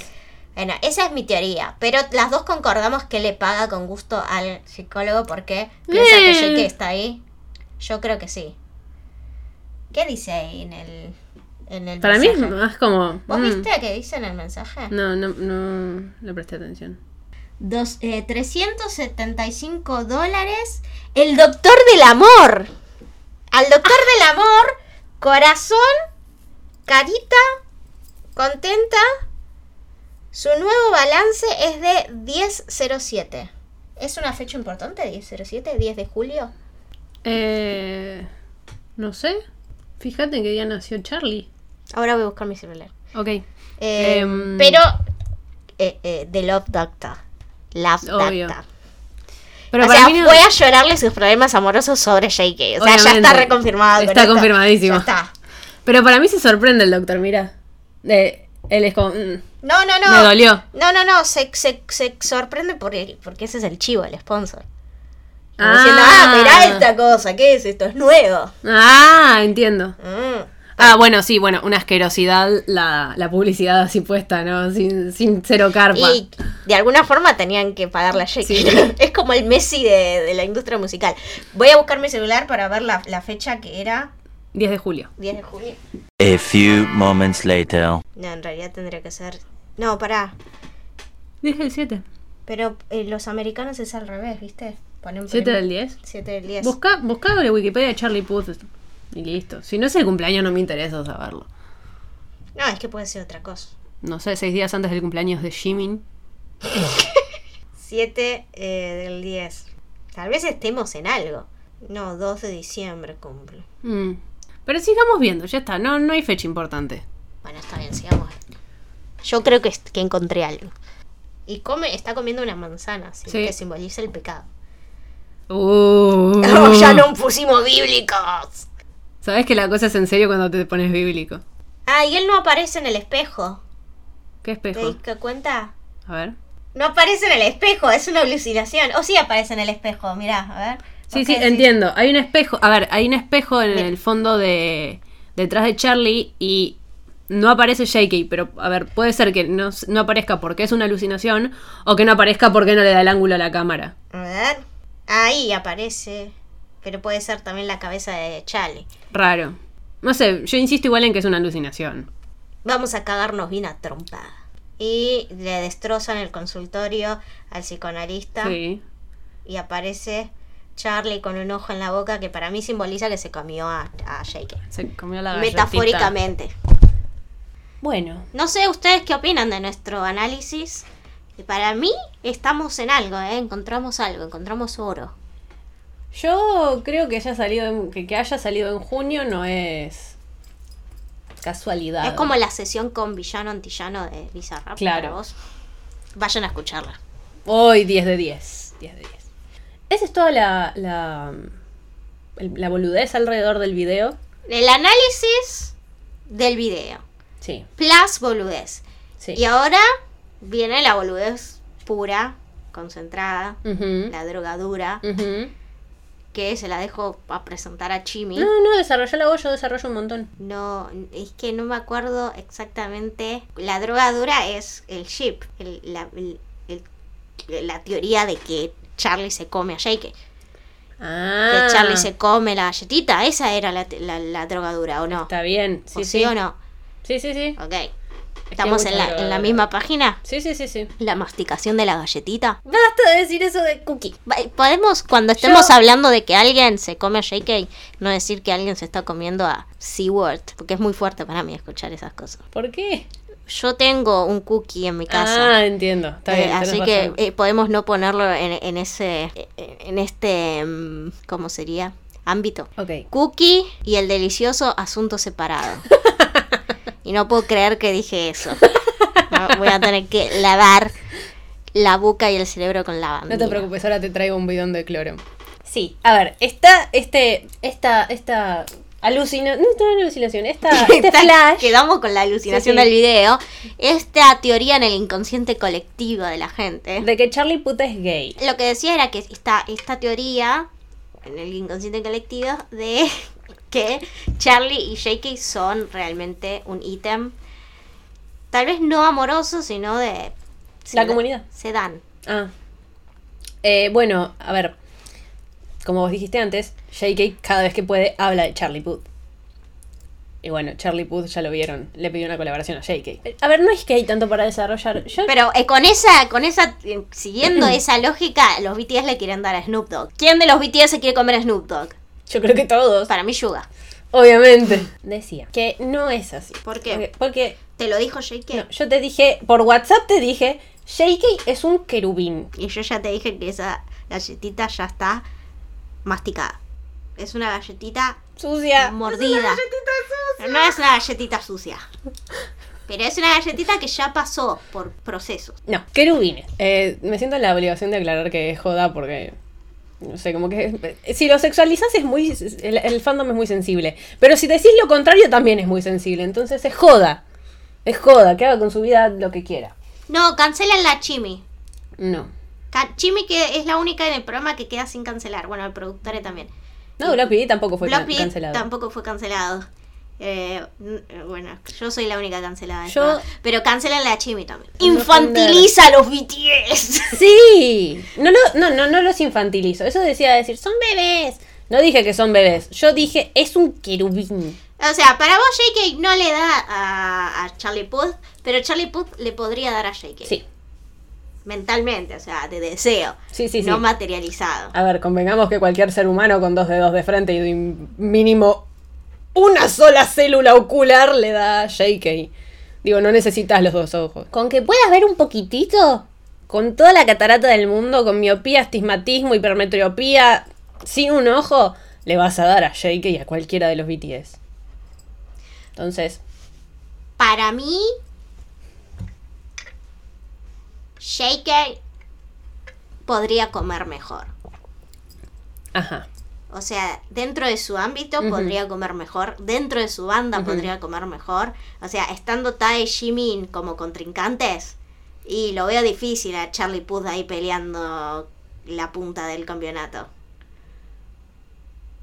Bueno, esa es mi teoría. Pero las dos concordamos que le paga con gusto al psicólogo porque piensa que. JK está ahí. Yo creo que sí. ¿Qué dice ahí en el, en el Para mí es mensaje? más como. ¿Vos mm, viste qué dice en el mensaje? No, no, no le presté atención. Dos, eh, 375 dólares. El doctor del amor. Al doctor del amor, corazón, carita, contenta. Su nuevo balance es de 1007. ¿Es una fecha importante? 1007, 10 de julio. Eh, no sé. Fíjate que día nació Charlie. Ahora voy a buscar mi celular. Ok. Eh, Em. pero, eh, eh, The Love Doctor. Love Obvio. Doctor. Pero o para sea, mí no- voy a llorarle sus problemas amorosos sobre JK. O sea, ya está reconfirmado. con Está confirmadísimo. Ya está. Pero para mí se sorprende el doctor, mira. Eh, él es como. mm, No, no, no. Me dolió. No, no, no. Se, se, se sorprende por él, porque ese es el chivo, el sponsor. Como Ah. diciendo, ah, mirá esta cosa, ¿qué es esto? Es nuevo. Ah, entiendo. Mm. Ah, bueno, sí, bueno, una asquerosidad la, la publicidad así puesta, ¿no? Sin, sin cero carpa. Y de alguna forma tenían que pagarle a JK. Sí. [laughs] es como el Messi de, de la industria musical. Voy a buscar mi celular para ver la, la fecha que era 10 de julio. 10 de julio. A few moments later. No, en realidad tendría que ser. No, pará. 10 del 7. Pero eh, los americanos es al revés, ¿viste? Ponen 7 del 10. 7 del 10. Busca, busca la Wikipedia de Charlie Puth y listo. Si no es el cumpleaños no me interesa saberlo. No, es que puede ser otra cosa. No sé, seis días antes del cumpleaños de Jimin. [laughs] 7 eh, del 10. Tal vez estemos en algo. No, 2 de diciembre cumple. Mm. Pero sigamos viendo, ya está, no, no hay fecha importante. Bueno, está bien, sigamos. Yo creo que, que encontré algo. Y come, está comiendo una manzana, así Sí. que simboliza el pecado. Uh. No, [laughs] ya no pusimos bíblicos. Sabes que la cosa es en serio cuando te pones bíblico. Ah, y él no aparece en el espejo. ¿Qué ¿Te espejo? diste cuenta? A ver. No aparece en el espejo, es una alucinación. O sí aparece en el espejo, mirá, a ver. Sí, ¿Vos sí, entiendo. Hay un espejo. A ver, hay un espejo en el fondo de. detrás de Charlie y no aparece JK, pero a ver, puede ser que no, no aparezca porque es una alucinación o que no aparezca porque no le da el ángulo a la cámara. A ver. Ahí aparece. Pero puede ser también la cabeza de Charlie. Raro. No sé, yo insisto igual en que es una alucinación. Vamos a cagarnos bien a trompada. Y le destrozan el consultorio al psicoanalista. Sí. Y aparece Charlie con un ojo en la boca que para mí simboliza que se comió a, a Jake. Se comió la galletita. Metafóricamente. Bueno, No sé ustedes qué opinan de nuestro análisis. Para mí estamos en algo, ¿eh? encontramos algo, encontramos oro. yo creo que haya salido en- que, que haya salido en junio no es casualidad. Es como la sesión con villano antillano de Bizarrap. Claro. vos. Vayan a escucharla. Hoy 10 de 10. 10 de 10. Esa es toda la, la, la boludez alrededor del video. El análisis del video. Sí, Plus boludez. sí. Y ahora viene la boludez pura, concentrada, la drogadura, que se la dejo a presentar a Chimi. No, no, desarrollala vos, yo desarrollo un montón. No, es que no me acuerdo exactamente. La droga dura es el chip, el- la, el- el- la teoría de que Charlie se come a Jake. Ah, Que Charlie se come la galletita. Esa era la, la, la droga dura, ¿o no? Está bien, ¿O sí, sí, sí. o no? Sí, sí, sí. Ok. ¿Estamos en la, en la misma página? Sí, sí, sí, sí. La masticación de la galletita. Basta de decir eso de cookie. Va- Podemos, cuando estemos Yo- hablando de que alguien se come a JK, no decir que alguien se está comiendo a SeaWorld, porque es muy fuerte para mí escuchar esas cosas. ¿Por qué? Yo tengo un cookie en mi casa. Ah, entiendo. Está Eh, bien. tenés así que eh, podemos no ponerlo en, en ese, en este, mm, ¿cómo sería? Ámbito. Ok. Cookie y el delicioso asunto separado. [laughs] y no puedo creer que dije eso. No, voy a tener que lavar la boca y el cerebro con lavanda. No te preocupes, ahora te traigo un bidón de cloro. Sí, a ver, está este, esta, esta alucinación, no una alucinación, esta, [laughs] este Está- flash Quedamos con la alucinación Sí, sí. del video. Esta teoría en el inconsciente colectivo de la gente. de que Charlie Puta es gay. Lo que decía era que esta, esta teoría en el inconsciente colectivo de que Charlie y JK son realmente un ítem, tal vez no amoroso, sino de... se La da- comunidad. Se dan. Ah. Eh, bueno, a ver, como vos dijiste antes, JK cada vez que puede habla de Charlie Puth. Y bueno, Charlie Puth ya lo vieron, le pidió una colaboración a JK. A ver, no es que hay tanto para desarrollar. Yo Pero eh, con esa, con esa, eh, siguiendo [clears throat] esa lógica, los BTS le quieren dar a Snoop Dogg. ¿Quién de los BTS se quiere comer a Snoop Dogg? Yo creo que todos. Para mí, Yuga. Obviamente. [laughs] Decía que no es así. ¿Por qué? Porque, porque, ¿Te lo dijo JK? no, yo te dije, por WhatsApp te dije, JK es un querubín. Y yo ya te dije que esa galletita ya está masticada. Es una galletita Sucia. mordida. No es una galletita sucia. Pero es una galletita que ya pasó por procesos. No, querubines. Eh, me siento en la obligación de aclarar que es joda porque. No sé, como que. Si lo sexualizas es muy. El, el fandom es muy sensible. Pero si decís lo contrario también es muy sensible. Entonces es joda. Es joda, que haga con su vida lo que quiera. No, cancelan la Chimi. No. Ca- Chimi que es la única en el programa que queda sin cancelar. Bueno, el productor también. No, Black PD tampoco fue can- cancelado. tampoco fue cancelado. Eh, bueno, yo soy la única cancelada. Yo-. Pero cancelan la Chimi también. Infantiliza a los BTS. [laughs] Sí. No, lo, no, no, no los infantilizo. Eso decía decir, son bebés. No dije que son bebés. Yo dije, es un querubín. O sea, para vos JK no le da a, a Charlie Puth, pero Charlie Puth le podría dar a JK. Sí. Mentalmente, o sea, de deseo. Sí, sí, no sí. materializado. A ver, convengamos que cualquier ser humano con dos dedos de frente y mínimo una sola célula ocular le da a JK. Digo, no necesitas los dos ojos. Con que puedas ver un poquitito, con toda la catarata del mundo, con miopía, astigmatismo, hipermetriopía, sin un ojo, le vas a dar a JK y a cualquiera de los BTS. Entonces, Para mí, JK podría comer mejor. ajá. O sea, dentro de su ámbito podría comer mejor, dentro de su banda podría comer mejor. O sea, estando Tai y Jimin como contrincantes, y lo veo difícil a Charlie Puth ahí peleando la punta del campeonato.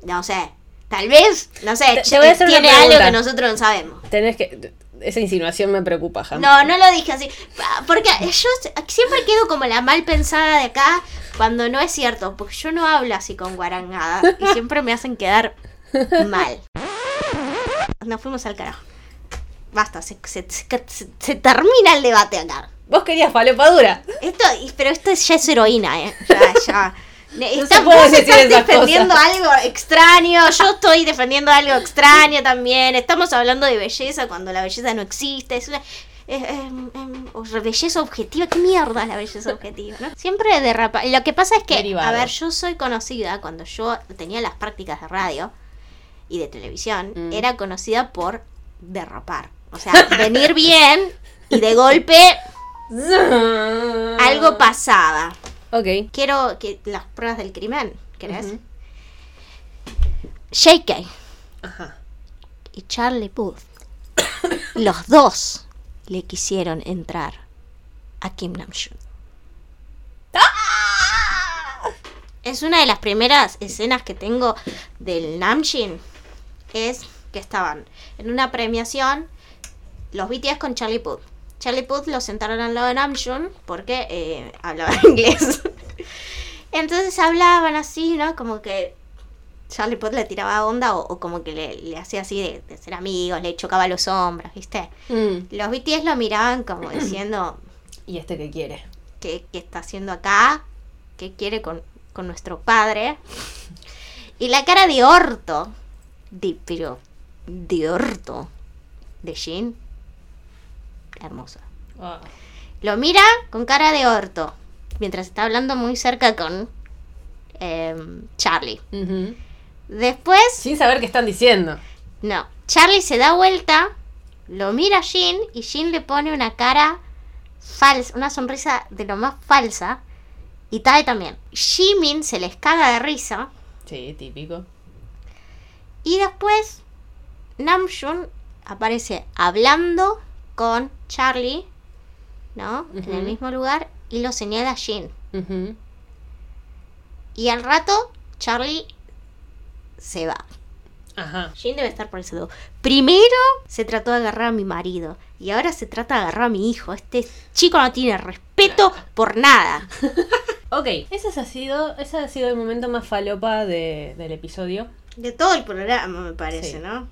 No sé, tal vez, no sé, Te- te voy a hacer una tiene algo que nosotros no sabemos. Tenés que. Esa insinuación me preocupa, Ham. No, no lo dije así. Porque yo siempre quedo como la mal pensada de acá cuando no es cierto. Porque yo no hablo así con guarangada. Y [laughs] siempre me hacen quedar mal. Nos fuimos al carajo. Basta, se, se- se- se termina el debate acá. Vos querías falopadura. Esto, pero esto es- ya es heroína, ¿eh? Ya, ya, [laughs] No vos estás defendiendo algo extraño, yo estoy defendiendo algo extraño también. Estamos hablando de belleza cuando la belleza no existe. Es una belleza objetiva. ¿Qué mierda es la belleza objetiva? no? Siempre derrapa. Lo que pasa es que, Derivado. a ver, yo soy conocida cuando yo tenía las prácticas de radio y de televisión, Mm. era conocida por derrapar. O sea, venir bien y de [laughs] golpe algo pasaba. Ok. Quiero que las pruebas del crimen, ¿querés? Ujú. J.K. Ajá. y Charlie Puth, [coughs] los dos le quisieron entrar a Kim Namjoon. Es una de las primeras escenas que tengo del Namjoon. Es que estaban en una premiación los BTS con Charlie Puth. Charlie Puth lo sentaron al lado de Namjoon porque eh, hablaba [laughs] inglés. Entonces hablaban así, ¿no? Como que Charlie Puth le tiraba onda o, o como que le, le hacía así de, de ser amigos, le chocaba los hombros, ¿viste? Mm. Los BTS lo miraban como [clears throat] diciendo, ¿Y este qué quiere? ¿qué, qué está haciendo acá? ¿Qué quiere con, con nuestro padre? Y la cara de orto, de, pero de orto, de Jin, hermosa. Lo mira con cara de orto, mientras está hablando muy cerca con em, Charlie. Después, Sin saber qué están diciendo. no, Charlie se da vuelta, lo mira a Jin y Jin le pone una cara falsa, una sonrisa de lo más falsa. Y Tae también. Jimin se les caga de risa. Sí, típico. Y después Namjoon aparece hablando con Charlie, ¿no? En el mismo lugar y lo señala a. Ujú. Y al rato Charlie se va. Ajá. Jin debe estar por ese lado. Primero se trató de agarrar a mi marido y ahora se trata de agarrar a mi hijo. Este chico no tiene respeto por nada. [laughs] Ok, ese ha sido, ese ha sido el momento más falopa de- del episodio. De todo el programa, me parece, Sí. ¿no?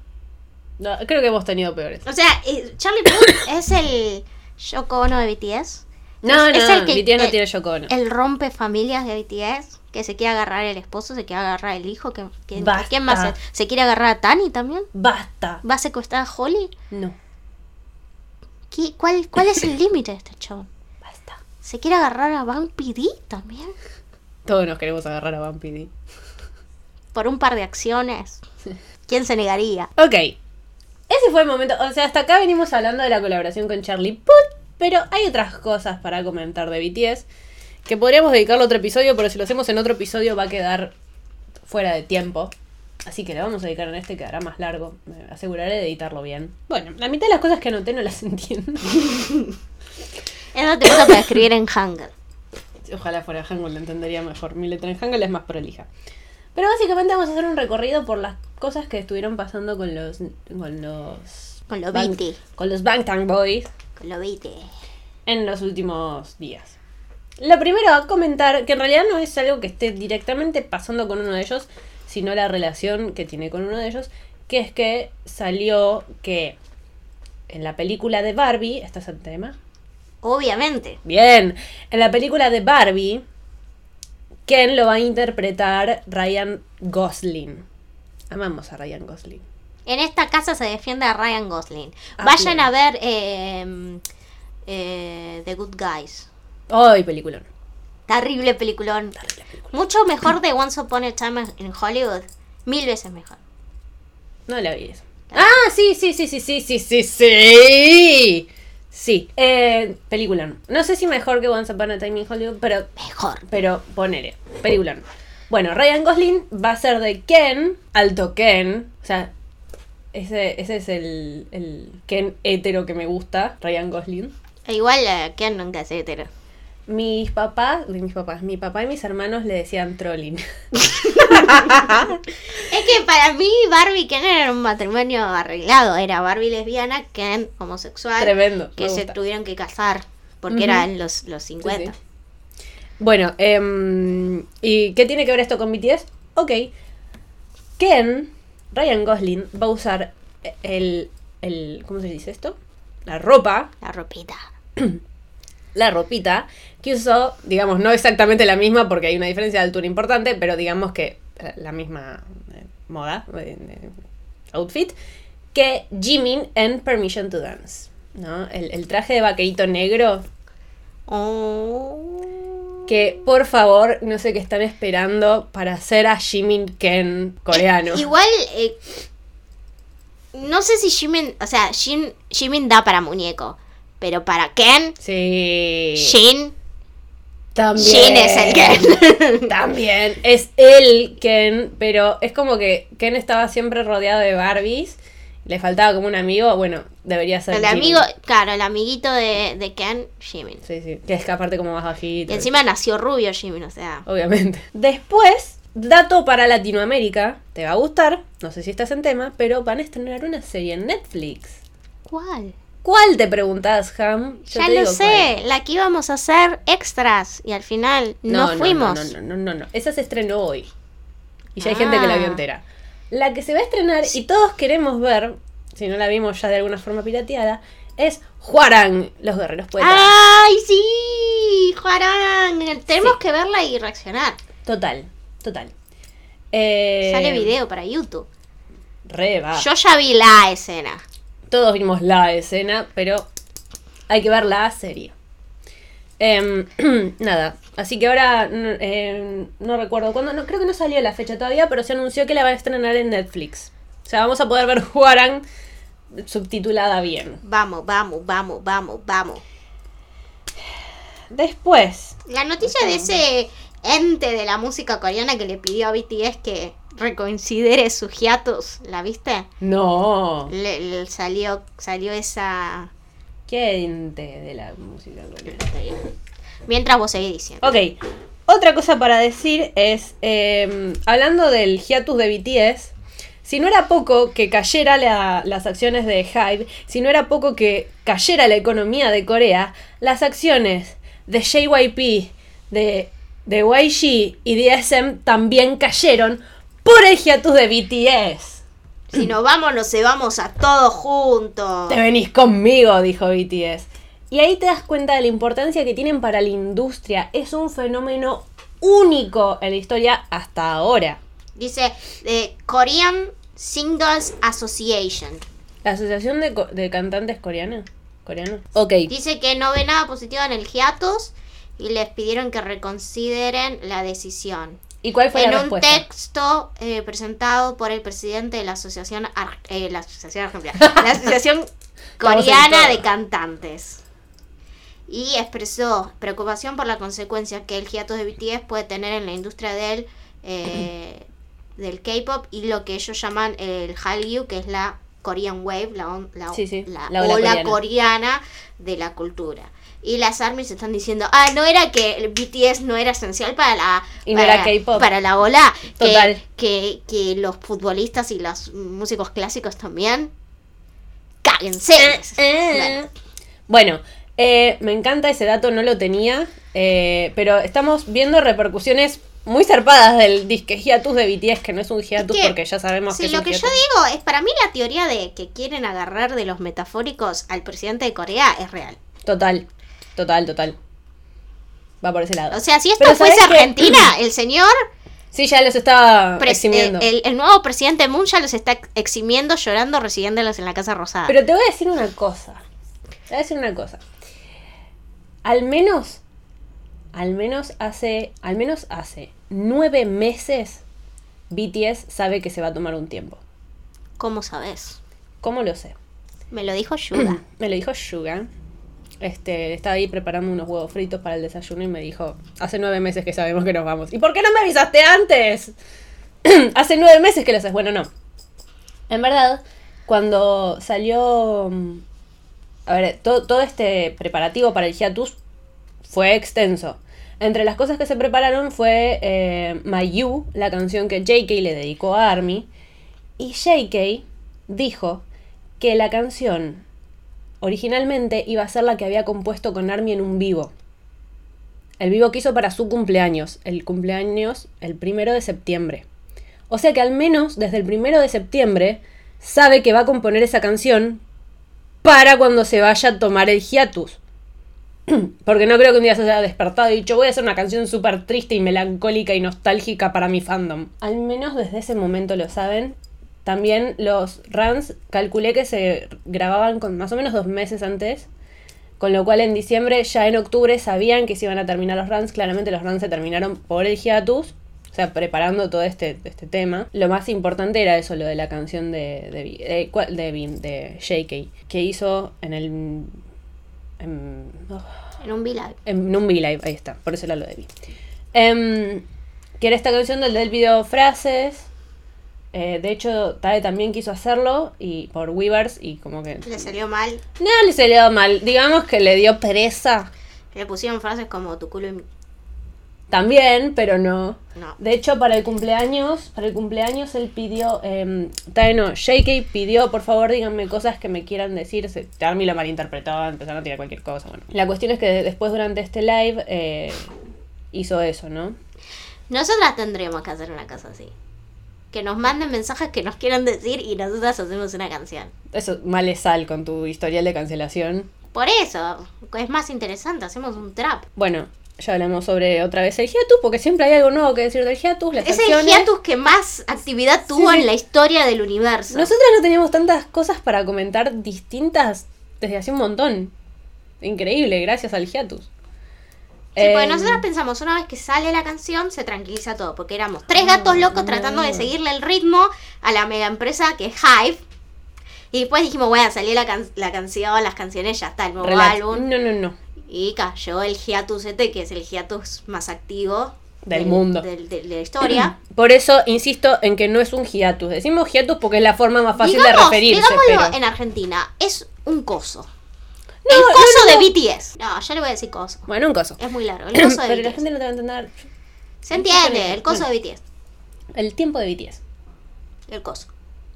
No, creo que hemos tenido peores. O sea, eh, Charlie Puth [coughs] es el Yoko Ono de BTS. No, es, no, es el que BTS no eh, tiene Yoko Ono. El rompe familias de BTS. Que se quiere agarrar el esposo, se quiere agarrar el hijo. Que. ¿Quién más? se- ¿Se quiere agarrar a Tani también? Basta. ¿Va a secuestrar a Holly? No, ¿Qué- cuál, ¿Cuál es el límite de este chabón? basta. ¿Se quiere agarrar a Van PD también? Todos nos queremos agarrar a Vampiri. Por un par de acciones. [laughs] ¿Quién se negaría? Ok. Ese fue el momento. O sea, hasta acá venimos hablando de la colaboración con Charlie Puth. Pero hay otras cosas para comentar de BTS. Que podríamos dedicarle a otro episodio, pero si lo hacemos en otro episodio va a quedar fuera de tiempo. Así que le vamos a dedicar en este, quedará más largo. Me aseguraré de editarlo bien. Bueno, la mitad de las cosas que anoté no las [laughs] entiendo. Eso te gusta para escribir en Hangul. Ojalá fuera Hangul, lo entendería mejor. Mi letra en Hangul es más prolija. Pero básicamente vamos a hacer un recorrido por las cosas que estuvieron pasando con los. con los. Con los 20. Con los Bangtan Boys Con lo viste. en los últimos días. Lo primero a comentar, que en realidad no es algo que esté directamente pasando con uno de ellos, sino la relación que tiene con uno de ellos, que es que salió que en la película de Barbie, ¿estás al tema? Obviamente. Bien, en la película de Barbie, Ken lo va a interpretar Ryan Gosling. Amamos a Ryan Gosling. En esta casa se defiende a Ryan Gosling. Ah, Vayan a ver eh, eh, The Good Guys. ¡Ay, peliculón! Terrible peliculón. Terrible. Mucho mejor de Once Upon a Time in Hollywood. Mil veces mejor. No la vi eso. Ah, sí, sí, sí, sí, sí, sí, sí, sí. Sí. Eh, peliculón. No sé si mejor que Once Upon a Time in Hollywood, pero, Mejor. pero ponele. Peliculón. Bueno, Ryan Gosling va a ser de Ken, alto Ken. O sea, ese, ese es el, el Ken hetero que me gusta, Ryan Gosling. Igual Ken nunca es hetero. Mis papás, mis papás, mi papá y mis hermanos le decían trolling. [laughs] Es que para mí Barbie y Ken eran un matrimonio arreglado. Era Barbie lesbiana, Ken homosexual. Tremendo. Que se tuvieron que casar. Porque Ujú. eran los, los 50. Sí, sí. Bueno, em, ¿y qué tiene que ver esto con BTS? Ok. Ken, Ryan Gosling, va a usar el, el. ¿Cómo se dice esto? La ropa, La ropita. [clears throat] la ropita, que usó, digamos, no exactamente la misma porque hay una diferencia de altura importante, pero digamos que la- la misma eh, moda, eh, eh, outfit, que Jimin en Permission to Dance. ¿no? El, el traje de vaquerito negro Oh. que por favor no sé qué están esperando para hacer a Jimin Ken coreano. Igual, eh, no sé si Jimin, o sea, Jin, Jimin da para muñeco, pero para Ken, Sí. Jin, También. Jin es el Ken. [laughs] También. Es el Ken, pero es como que Ken estaba siempre rodeado de Barbies. Le faltaba como un amigo. Bueno, debería ser. el Jimin. amigo, claro, el amiguito de, de Ken, Jimin. Sí, sí. Que es que aparte como más bajito. Y encima nació rubio Jimin, o sea. Obviamente. Después, dato para Latinoamérica. Te va a gustar. No sé si estás en tema, pero van a estrenar una serie en Netflix. ¿Cuál? ¿Cuál te preguntas, Ham? Yo Ya te lo digo sé, la que íbamos a hacer extras y al final cuál. no, fuimos. No, no, no, no, no. Esa se estrenó hoy. Y ya hay gente que la vio Ah. entera. La que se va a estrenar y todos queremos ver, si no la vimos ya de alguna forma pirateada, es Juarán, los guerreros poetas. ¡Ay, sí! Juarán, tenemos que verla y reaccionar. Total, total. Eh, Sale video para YouTube. Re va. Yo ya vi la escena. Todos vimos la escena, pero hay que ver la serie. Em, [clears throat] nada, así que ahora em, no recuerdo cuándo, no, creo que no salió la fecha todavía, pero se anunció que la van a estrenar en Netflix. O sea, vamos a poder ver [laughs] Juarán subtitulada bien. Vamos, vamos, vamos, vamos, vamos. Después, La noticia de ese ente de la música coreana que le pidió a BTS que reconsidere sus hiatus, ¿la viste? no. Le, le salió, salió esa... ¿Qué ente de la música? Mientras vos seguís diciendo. Ok, otra cosa para decir es, eh, hablando del hiatus de BTS, si no era poco que cayera la- las acciones de Hybe, si no era poco que cayera la economía de Corea, las acciones de JYP, de, de YG y de SM también cayeron por el hiatus de BTS. Si nos vamos, nos vamos a todos juntos. Te venís conmigo, dijo BTS. Y ahí te das cuenta de la importancia que tienen para la industria. Es un fenómeno único en la historia hasta ahora. Dice eh, Korean Singles Association. La Asociación de, Cantantes Coreanos. ¿Coreanos? Ok. Dice que no ve nada positivo en el hiatus y les pidieron que reconsideren la decisión. ¿Y cuál fue en la un respuesta? texto eh, presentado por el presidente de la Asociación, Ar- eh, la Asociación Argentina, la Asociación [laughs] Coreana de Cantantes. Y expresó preocupación por la consecuencia que el hiatus de BTS puede tener en la industria del, eh, del K-pop y lo que ellos llaman el Hallyu, que es la Korean Wave, la, on- la, Sí, sí, la la ola ola coreana. coreana de la cultura. Y las armies están diciendo, ah, no era que el BTS no era esencial para la, Y no para, era K-pop. para la ola, que- Total. Que, que los futbolistas y los músicos clásicos también. Cáguense. Bueno, Bueno, eh, me encanta ese dato, no lo tenía. eh, pero estamos viendo repercusiones muy zarpadas del disque hiatus de BTS, que no es un hiatus que, porque ya sabemos sí, que es lo que yo digo es, para mí la teoría de que quieren agarrar de los metafóricos al presidente de Corea es real. Total, total, total. Va por ese lado. O sea, si esto Pero fuese. Argentina, el señor, Sí, ya los pres- eximiendo. el, el nuevo presidente Moon ya los está eximiendo, llorando, recibiéndolos en la Casa Rosada. Pero te voy a decir una cosa. Te voy a decir una cosa. Al menos, al menos hace, al menos hace nueve meses, BTS sabe que se va a tomar un tiempo. ¿Cómo sabes? ¿Cómo lo sé? Me lo dijo Yuda. [clears throat] Me lo dijo Suga. Este, estaba ahí preparando unos huevos fritos para el desayuno y me dijo, hace nueve meses que sabemos que nos vamos. ¿Y por qué no me avisaste antes? [clears throat] hace nueve meses que lo sabes. Bueno, no. En verdad, cuando salió... mm, A ver, to- todo este preparativo para el hiatus fue extenso. Entre las cosas que se prepararon fue eh, My You, la canción que JK le dedicó a Army. Y JK dijo que la canción originalmente iba a ser la que había compuesto con Army en un vivo. El vivo que hizo para su cumpleaños, el cumpleaños el primero de septiembre. O sea que al menos desde el primero de septiembre sabe que va a componer esa canción para cuando se vaya a tomar el hiatus. [clears throat] Porque no creo que un día se haya despertado y dicho voy a hacer una canción súper triste y melancólica y nostálgica para mi fandom. Al menos desde ese momento lo saben. También los runs calculé que se grababan con más o menos dos meses antes. Con lo cual en diciembre, ya en octubre, sabían que se iban a terminar los runs. Claramente los runs se terminaron por el hiatus. O sea, preparando todo este, este tema. Lo más importante era eso, lo de la canción de, de, de, de JK. Que hizo en el... en- oh, En un V-Live. en un V-Live, ahí está, por eso era lo de Vi. Em, que era esta canción del, del video Frases. Eh, de hecho, Tae también quiso hacerlo y por Weavers y como que... Le salió mal. No le salió mal, digamos que le dio pereza Le pusieron frases como tu culo y mi... también, pero no. No. De hecho, para el cumpleaños, para el cumpleaños él pidió, eh, Tae no, JK pidió, por favor, díganme cosas que me quieran decir. Se, Army lo malinterpretó, empezaron a tirar cualquier cosa. Bueno, la cuestión es que después durante este live eh, hizo eso, ¿no? Nosotras tendríamos que hacer una cosa así. Que nos manden mensajes que nos quieran decir y nosotras hacemos una canción. Eso, male sal con tu historial de cancelación. Por eso, es más interesante, hacemos un trap. Bueno, ya hablamos sobre otra vez el hiatus, porque siempre hay algo nuevo que decir del hiatus, las Es el hiatus que más actividad tuvo Sí, sí. en la historia del universo. Nosotras no teníamos tantas cosas para comentar distintas desde hace un montón. Increíble, gracias al hiatus. Sí, porque Em, nosotros pensamos, una vez que sale la canción, se tranquiliza todo. Porque éramos tres gatos locos tratando de seguirle el ritmo a la mega empresa que es Hive. Y después dijimos, bueno, salió la, can- la canción, las canciones, ya está, el nuevo relax. álbum. No, no, no. Y cayó el hiatus este, que es el hiatus más activo Del mundo. del- de, de la historia. [clears throat] Por eso insisto en que no es un hiatus. Decimos hiatus porque es la forma más fácil de referirse. digámoslo Pero... en Argentina, es un coso. No, el coso no, de. BTS. No, yo le voy a decir coso. Bueno, un coso. Es muy largo. El [clears throat] coso de Pero la gente no te va a entender. Se entiende, el coso Bueno. de BTS. El tiempo de BTS. El coso.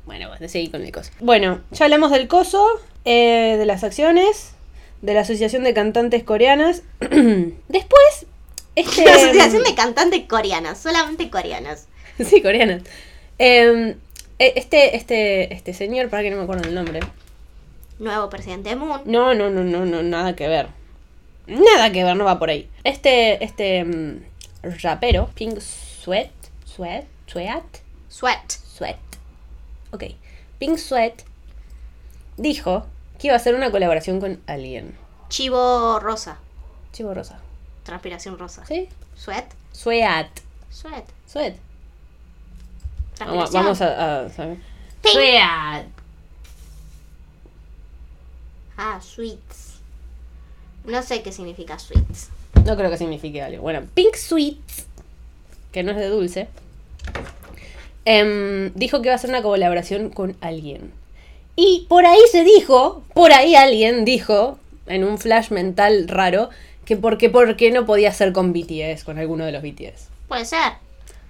Bueno, pues seguí con el coso. Bueno, ya hablamos del coso, eh, de las acciones, de la Asociación de Cantantes Coreanas. [clears throat] Después, este... La asociación de cantantes coreanas, solamente coreanas. [laughs] Sí, coreanas. Eh, eh, este, este, este señor, para que no me acuerdo el nombre. Nuevo presidente de Moon. No, no, no, no, no, nada que ver. Nada que ver, no va por ahí. Este, este mm, rapero, Pink Sweat, Sweat, Sweat, Sweat. Sweat. Ok. Pink Sweat dijo que iba a hacer una colaboración con alguien. Chivo rosa. Chivo Rosa. Transpiración rosa. ¿Sí? Sweat. Sweat. Sweat. Sweat. Vamos, a, a. Pink. Sweat. Ah, sweets. No sé qué significa sweets. No creo que signifique algo. Bueno, Pink Sweets, que no es de dulce, em, dijo que iba a hacer una colaboración con alguien. Y por ahí se dijo, por ahí alguien dijo, en un flash mental raro, que porque, porque no podía ser con BTS, con alguno de los BTS. Puede ser.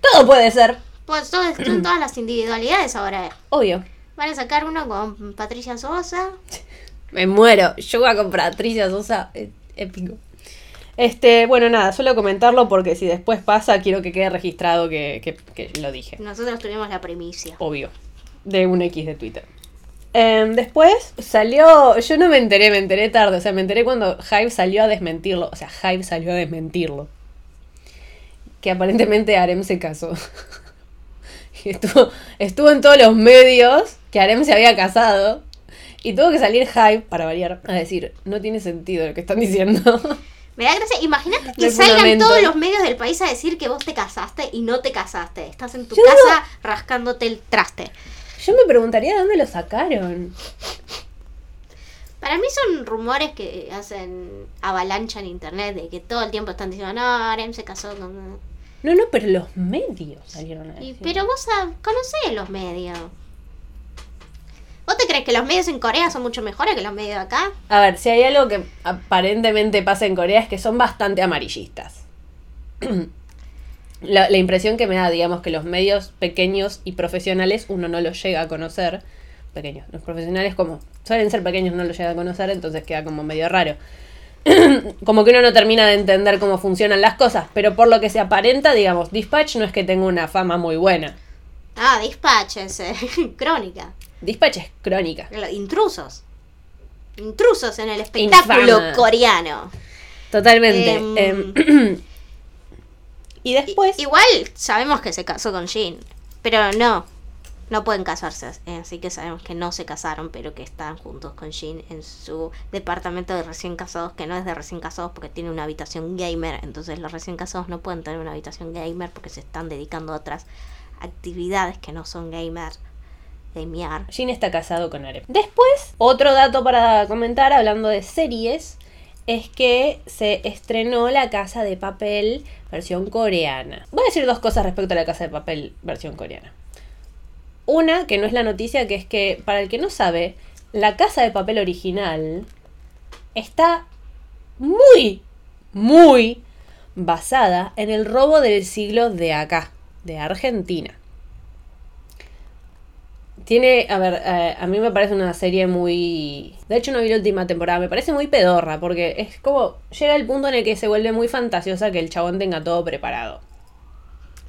Todo puede ser, Pues todo- son todas las individualidades ahora. obvio. Van a sacar uno con Patricia Sosa. [laughs] Me muero. Yo voy a comprar Patricia Sosa. eh, Épico. Este, bueno, nada, solo comentarlo porque si después pasa, quiero que quede registrado que, que- que lo dije. Nosotros tuvimos la primicia. Obvio. De un X de Twitter. Em, después salió. Yo no me enteré, me enteré tarde. O sea, me enteré cuando Hive salió a desmentirlo. O sea, Hive salió a desmentirlo. Que aparentemente Arem se casó. [laughs] Y estuvo, estuvo en todos los medios que Arem se había casado. Y tuvo que salir Hive, para variar, a decir: No tiene sentido lo que están diciendo. [laughs] Me da gracia. Imagínate que salgan todos los medios del país a decir que vos te casaste y no te casaste. Estás en tu Yo casa rascándote el traste. Yo me preguntaría de dónde lo sacaron. Para mí son rumores que hacen avalancha en internet de que todo el tiempo están diciendo, no, Arem se casó con... No, no, pero los medios salieron a Y- decir. pero vos sab- conocés los medios. ¿Vos te crees que los medios en Corea son mucho mejores que los medios de acá? A ver, si hay algo que aparentemente pasa en Corea es que son bastante amarillistas. [clears throat] la, la impresión que me da, digamos, que los medios pequeños y profesionales uno no los llega a conocer. Pequeños, los profesionales como suelen ser pequeños no los llega a conocer, entonces queda como medio raro. [clears throat] como que uno no termina de entender cómo funcionan las cosas, pero por lo que se aparenta, digamos, Dispatch no es que tenga una fama muy buena. Ah, Dispatch es eh, [laughs] crónica. Dispatch es crónica. Intrusos. Intrusos en el espectáculo coreano. Totalmente. Em, Em, [clears throat] y después. Igual sabemos que se casó con Jean, pero no, no pueden casarse, eh, así que sabemos que no se casaron, pero que están juntos con Jean en su departamento de recién casados, que no es de recién casados porque tiene una habitación gamer, entonces los recién casados no pueden tener una habitación gamer porque se están dedicando a otras actividades que no son gamer, Jin está casado con Arep. Después, otro dato para comentar, hablando de series, es que se estrenó La Casa de Papel versión coreana. Voy a decir dos cosas respecto a La Casa de Papel versión coreana. Una, que no es la noticia, que es que, para el que no sabe, La Casa de Papel original está muy, muy basada en el robo del siglo de acá, de Argentina. Tiene, a ver, eh, a mí me parece una serie muy... De hecho no vi la última temporada, me parece muy pedorra, porque es como... Llega el punto en el que se vuelve muy fantasiosa que el chabón tenga todo preparado.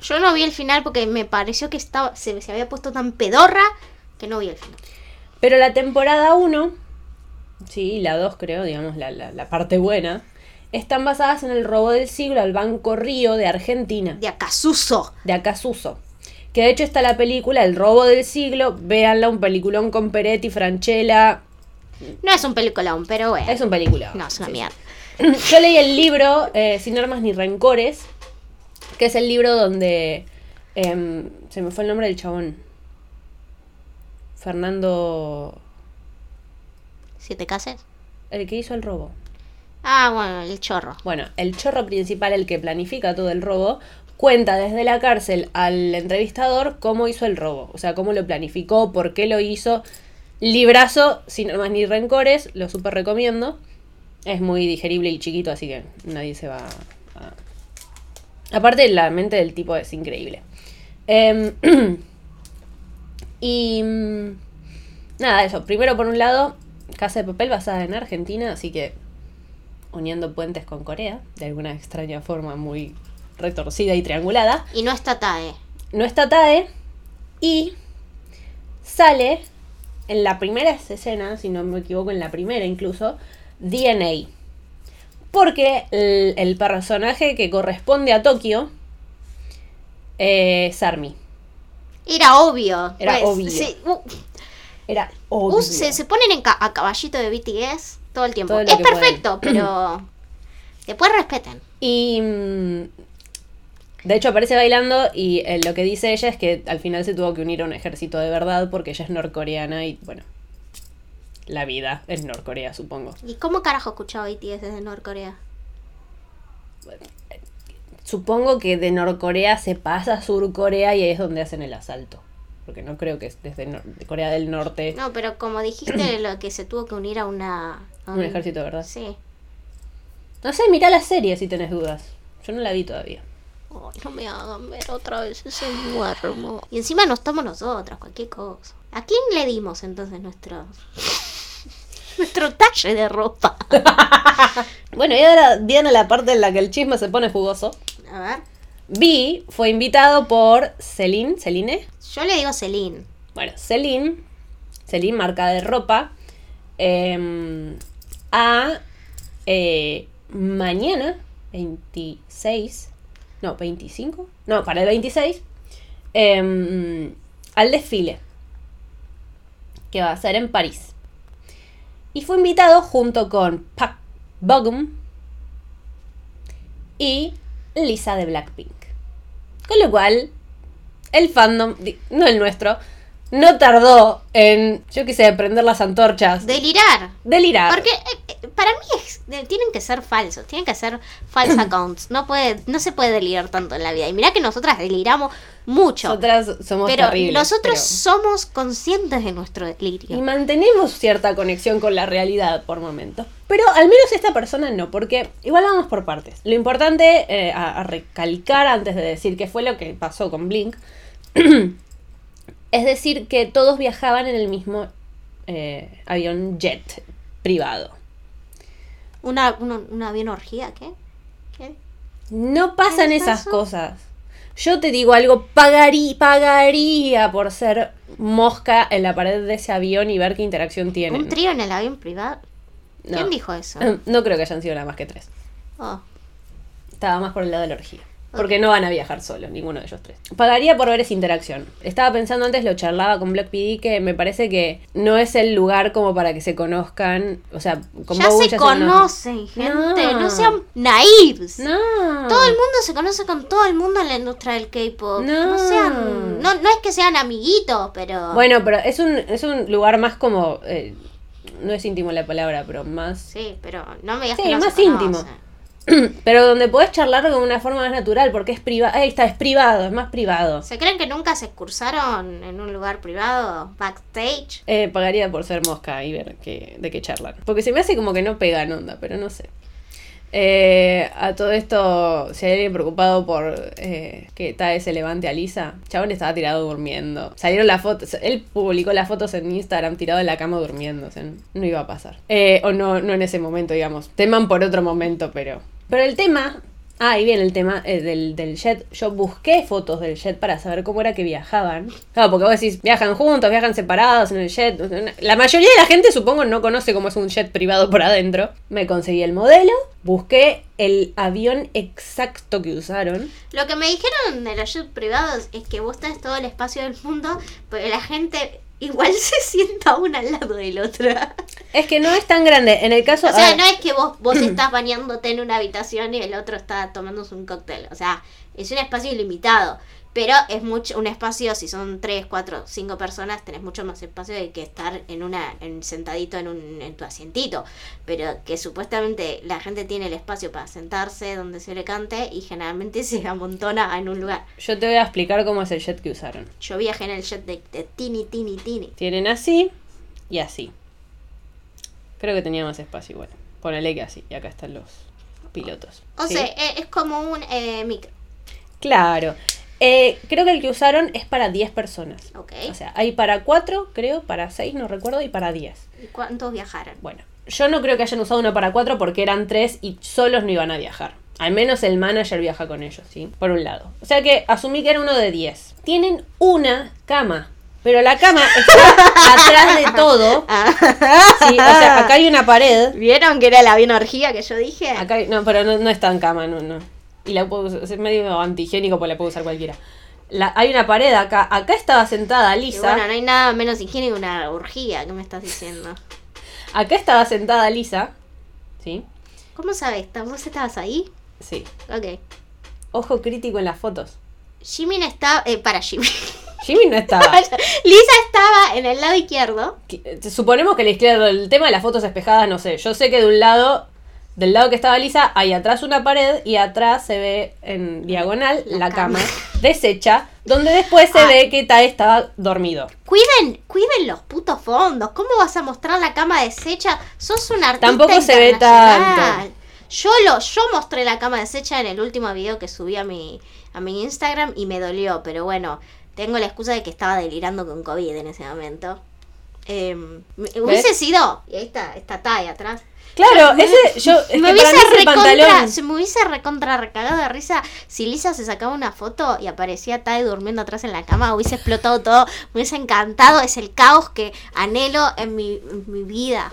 Yo no vi el final porque me pareció que estaba se, se había puesto tan pedorra que no vi el final. Pero la temporada 1, sí, la 2 creo, digamos, la, la, la parte buena, están basadas en el robo del siglo al Banco Río de Argentina, De Acasuso. de Acasuso. Que de hecho está la película El robo del siglo, véanla, un peliculón con Peretti, Franchella, No es un peliculón, pero bueno. es un película. No, es una Sí. mierda. [clears throat] Yo leí el libro eh, Sin armas ni rencores, que es el libro donde... em, se me fue el nombre del chabón. Fernando... ¿Si te cases? El que hizo el robo. Ah, bueno, el chorro. Bueno, el chorro principal, el que planifica todo el robo, cuenta desde la cárcel al entrevistador cómo hizo el robo. O sea, cómo lo planificó, por qué lo hizo. Librazo, sin armas ni rencores, lo súper recomiendo. Es muy digerible y chiquito, así que nadie se va a... Aparte, la mente del tipo es increíble. Em, [clears throat] y... mm, Nada, eso. Primero, por un lado, Casa de Papel basada en Argentina, así que uniendo puentes con Corea, de alguna extraña forma muy retorcida y triangulada. Y no está TAE. No está TAE y sale en la primera escena, si no me equivoco, en la primera incluso, DNA. Porque el, el personaje que corresponde a Tokio eh, es Army. Era obvio. Era Pues, obvio. sí, uh, Era obvio. uh, se, se ponen en ca- a caballito de BTS todo el tiempo. Todo es perfecto, pero [clears throat] después respeten. Y de hecho aparece bailando y eh, lo que dice ella es que al final se tuvo que unir a un ejército de verdad porque ella es norcoreana y bueno, la vida es Norcorea, supongo. ¿Y cómo carajo escuchaba BTS desde Norcorea? Supongo que de Norcorea se pasa a Surcorea y ahí es donde hacen el asalto. Porque no creo que es desde Nor- Corea del Norte No, pero como dijiste, [clears throat] lo que se tuvo que unir a una. a un ejército de verdad. Sí. No sé, mira la serie si tenés dudas. Yo no la vi todavía. Ay, no me hagan ver otra vez ese muermo. Y encima no estamos nosotros, cualquier cosa. ¿A quién le dimos entonces nuestro. [laughs] nuestro talle de ropa? [laughs] Bueno, y ahora viene la parte en la que el chisme se pone jugoso. A ver. Vi fue invitado por Celine, Celine, Yo le digo Celine. Bueno, Celine, Celine, marca de ropa, eh, a eh, mañana, 26, no, 25, no, para el 26, eh, al desfile, que va a ser en París. Y fue invitado junto con Park Bogum y Lisa de Blackpink. Con lo cual, el fandom, no el nuestro, no tardó en, yo qué sé, prender las antorchas. Delirar. delirar. Porque eh, para mí es- tienen que ser falsos, tienen que ser false [clears throat] accounts. No puede, no se puede delirar tanto en la vida. Y mira que nosotras deliramos mucho. Nosotras somos pero terribles. nosotros pero- somos conscientes de nuestro Y delirio. mantenemos cierta conexión con la realidad por momentos. Pero al menos esta persona no, porque igual vamos por partes. Lo importante eh, a, a recalcar antes de decir qué fue lo que pasó con Blink, [clears throat] es decir que todos viajaban en el mismo eh, avión jet privado. Una, una, una bien orgía, ¿qué? ¿Qué? No pasan ¿Qué esas cosas. Yo te digo algo, pagarí, pagaría por ser mosca en la pared de ese avión y ver qué interacción tienen. ¿Un trío en el avión privado? No. ¿Quién dijo eso? [laughs] No creo que hayan sido nada más que tres. Oh. Estaba más por el lado de la orgía. Porque no van a viajar solos, ninguno de ellos tres. Pagaría por ver esa interacción. Estaba pensando antes, lo charlaba con Black PD, que me parece que no es el lugar como para que se conozcan. O sea, como ya Bowie se ya conoce. conocen, gente. No, No. sean naives. No. Todo el mundo se conoce con todo el mundo en la industria del K-pop. No. No. sean. No, no es que sean amiguitos, pero. Bueno, pero es un, es un lugar más como. eh, no es íntimo la palabra, pero más. Sí, pero no me digas Sí, que no más se íntimo. conocen. [clears throat] Pero donde podés charlar de una forma más natural, porque es privado. Ahí está, es privado, es más privado. ¿Se creen que nunca se excursaron en un lugar privado, backstage? Eh, pagaría por ser mosca y ver que, de qué charlan. Porque se me hace como que no pegan onda, pero no sé. Eh, a todo esto, si hay alguien preocupado por eh, que Tae se levante a Lisa, Chabón estaba tirado durmiendo. Salieron las fotos, él publicó las fotos en Instagram tirado en la cama durmiendo, o sea, no iba a pasar. Eh, o no, no en ese momento, digamos. Teman por otro momento, pero... Pero el tema... Ah, ahí viene el tema eh, del, del jet. Yo busqué fotos del jet para saber cómo era que viajaban. Claro, porque vos decís, viajan juntos, viajan separados en el jet. La mayoría de la gente, supongo, no conoce cómo es un jet privado por adentro. Me conseguí el modelo, busqué el avión exacto que usaron. Lo que me dijeron de los jets privados es que vos tenés todo el espacio del mundo, pero la gente igual se sienta una al lado de la otra. Es que no es tan grande. En el caso. O sea, no es que vos, vos [clears throat] estás bañándote en una habitación y el otro está tomándose un cóctel. O sea, es un espacio ilimitado. Pero es mucho un espacio, si son 3, 4, 5 personas, tenés mucho más espacio de que estar en una en, sentadito en, un, en tu asientito. Pero que supuestamente la gente tiene el espacio para sentarse donde se le cante y generalmente [laughs] se amontona en un lugar. Yo te voy a explicar cómo es el jet que usaron. Yo viajé en el jet de, de Tini, Tini, Tini. Tienen así y así. Creo que tenía más espacio igual. Ponele que así. Y acá están los pilotos. O ¿sí? sea, eh, es como un eh, micro. Claro. Eh, creo que el que usaron es para 10 personas. Ok. O sea, hay para 4, creo, para 6, no recuerdo, y para 10. ¿Y cuántos viajaron? Bueno, yo no creo que hayan usado uno para 4 porque eran 3 y solos no iban a viajar. Al menos el manager viaja con ellos, ¿sí? Por un lado. O sea que asumí que era uno de 10. Tienen una cama. Pero la cama está [laughs] atrás de todo. Sí, o sea, acá hay una pared. ¿Vieron que era la bien orgía que yo dije? Acá hay- no, pero no, no es tan cama, no, no. Y la puedo usar- es medio antihigiénico porque la puede usar cualquiera. La, hay una pared acá. Acá estaba sentada Y Lisa. bueno, no hay nada menos higiénico que una orgía, ¿qué me estás diciendo? [laughs] Acá estaba sentada Lisa. ¿Sí? ¿Cómo sabes? ¿Vos estabas ahí? Sí. Ok. Ojo crítico en las fotos. Jimin estaba... Eh, para Jimin. [laughs] Jimmy no estaba. [laughs] Lisa estaba en el lado izquierdo. Que- Suponemos que la izquierda, el tema de las fotos espejadas, no sé. Yo sé que de un lado, del lado que estaba Lisa, hay atrás una pared y atrás se ve en diagonal la, La cama. cama. deshecha, donde después se Ah. ve que Tae estaba dormido. Cuiden, cuiden los putos fondos. ¿Cómo vas a mostrar la cama deshecha? Sos un artista Tampoco se ve tanto. Yo lo, yo mostré la cama deshecha en el último video que subí a mi, a mi Instagram y me dolió, pero bueno, tengo la excusa de que estaba delirando con COVID en ese momento. Eh, hubiese sido. Y ahí está, está Tai atrás. Claro, ese yo es me que para hubiese mí es el recontra, pantalón. se me hubiese recontra recagado de risa si Lisa se sacaba una foto y aparecía Tai durmiendo atrás en la cama, hubiese explotado todo, me hubiese encantado, es el caos que anhelo en mi, en mi vida.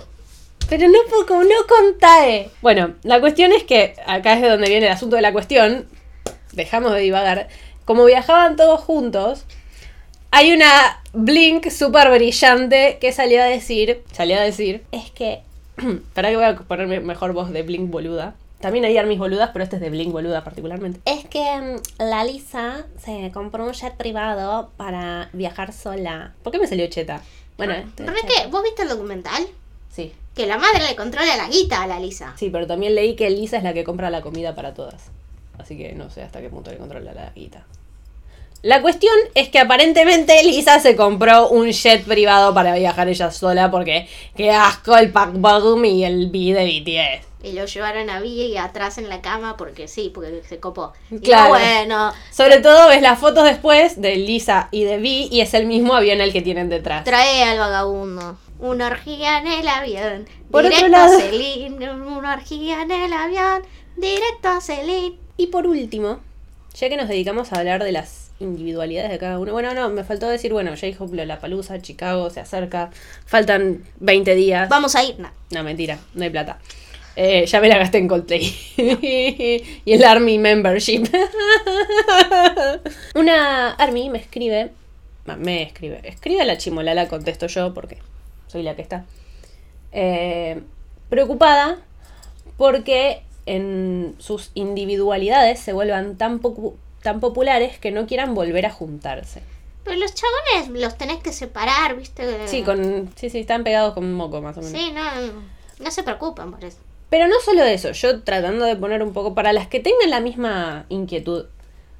Pero no poco, no con Tae. Bueno, la cuestión es que acá es de donde viene el asunto de la cuestión. Dejamos de divagar. Como viajaban todos juntos, hay una Blink súper brillante que salió a decir, salió a decir, es que, [clears throat] para que voy a ponerme mejor voz de Blink boluda. También hay armis boludas, pero este es de Blink boluda particularmente. Es que mm, la Lisa se compró un jet privado para viajar sola. ¿Por qué me salió cheta? Bueno, este, ¿Pero es que vos viste el documental? sí. Que la madre le controla la guita a la Lisa. Sí, pero también leí que Lisa es la que compra la comida para todas. Así que no sé hasta qué punto le controla la guita. La cuestión es que aparentemente Lisa se compró un jet privado para viajar ella sola porque qué asco el Pac Boom y el B de BTS. Y lo llevaron a Vi atrás en la cama porque sí, porque se copó. Y Claro. bueno, Sobre todo ves las fotos después de Lisa y de B y es el mismo avión el que tienen detrás. trae al vagabundo. Una orgía en el avión. Por otro directo lado- a Celine. Una orgía en el avión. Directo a Celine. Y por último, ya que nos dedicamos a hablar de las individualidades de cada uno, bueno, no, me faltó decir, bueno, J-Hope, La Palusa, Chicago se acerca, faltan 20 días. Vamos a ir. No. No, mentira, no hay plata. Eh, ya me la gasté en Coldplay. [laughs] y el Army Membership. [laughs] Una Army me escribe. Me escribe. Escribe a la chimolala, contesto yo porque soy la que está. Eh, preocupada porque en sus individualidades se vuelvan tan, pocu- tan populares que no quieran volver a juntarse. Pero los chabones los tenés que separar, ¿viste? Sí, con, sí, sí, están pegados con moco más o menos. Sí, no, no se preocupen por eso. Pero no solo eso, yo tratando de poner un poco para las que tengan la misma inquietud.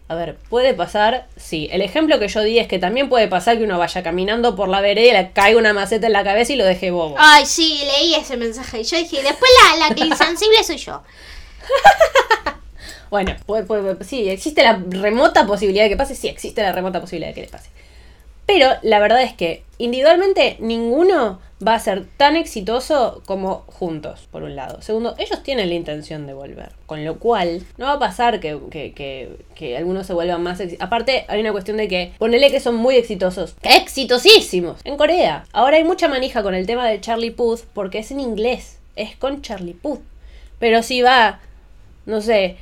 A ver, puede pasar, sí. El ejemplo que yo di es que también puede pasar que uno vaya caminando por la vereda y le caiga una maceta en la cabeza y lo deje bobo. Ay, sí, leí ese mensaje. Y yo dije, después la, la que insensible soy yo. [laughs] Bueno, puede- puede- puede- sí, existe la remota posibilidad de que pase, sí, existe la remota posibilidad de que le pase. Pero la verdad es que individualmente ninguno va a ser tan exitoso como juntos, por un lado. Segundo, ellos tienen la intención de volver. Con lo cual, no va a pasar que, que, que, que algunos se vuelvan más exitosos. Aparte, hay una cuestión de que, ponele que son muy exitosos. ¡Exitosísimos! En Corea. Ahora hay mucha manija con el tema de Charlie Puth porque es en inglés. Es con Charlie Puth. Pero si va, no sé,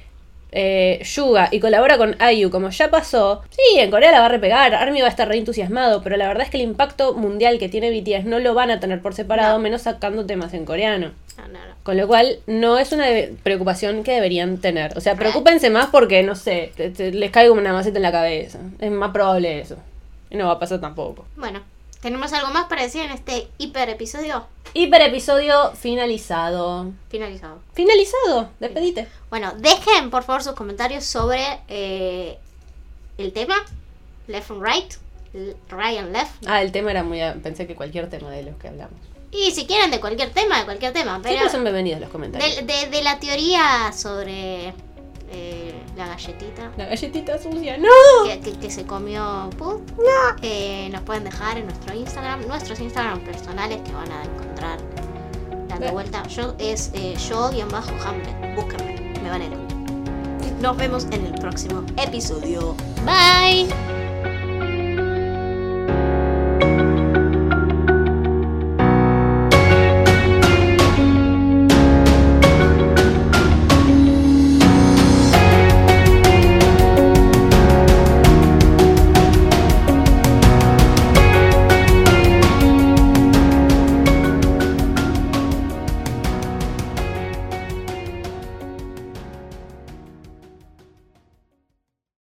eh, Yuga y colabora con IU como ya pasó, sí, en Corea la va a repegar, Army va a estar re entusiasmado, pero la verdad es que el impacto mundial que tiene BTS no lo van a tener por separado, No. menos sacando temas en coreano. No, no, no. Con lo cual, no es una preocupación que deberían tener. O sea, preocúpense más porque, no sé, te- te- les caiga una maceta en la cabeza. Es más probable eso. Y no va a pasar tampoco. Bueno, ¿tenemos algo más para decir en este hiper episodio? Hiper episodio finalizado. Finalizado. Finalizado, despedite. Bueno, dejen por favor sus comentarios sobre eh, el tema, Left and Right, and Left. Ah, el tema era muy... Pensé que cualquier tema de los que hablamos. Y si quieren de cualquier tema, de cualquier tema. Pero Siempre son bienvenidos los comentarios. de, de- de la teoría sobre eh, la galletita La galletita sucia, no. que, que- que se comió Puth, eh, nos pueden dejar en nuestro Instagram, nuestros Instagram personales que van a encontrar dando Ve- vuelta. Yo es eh, yo-hamlet. Búsquenme, me van a encontrar. Nos vemos en el próximo episodio. Bye.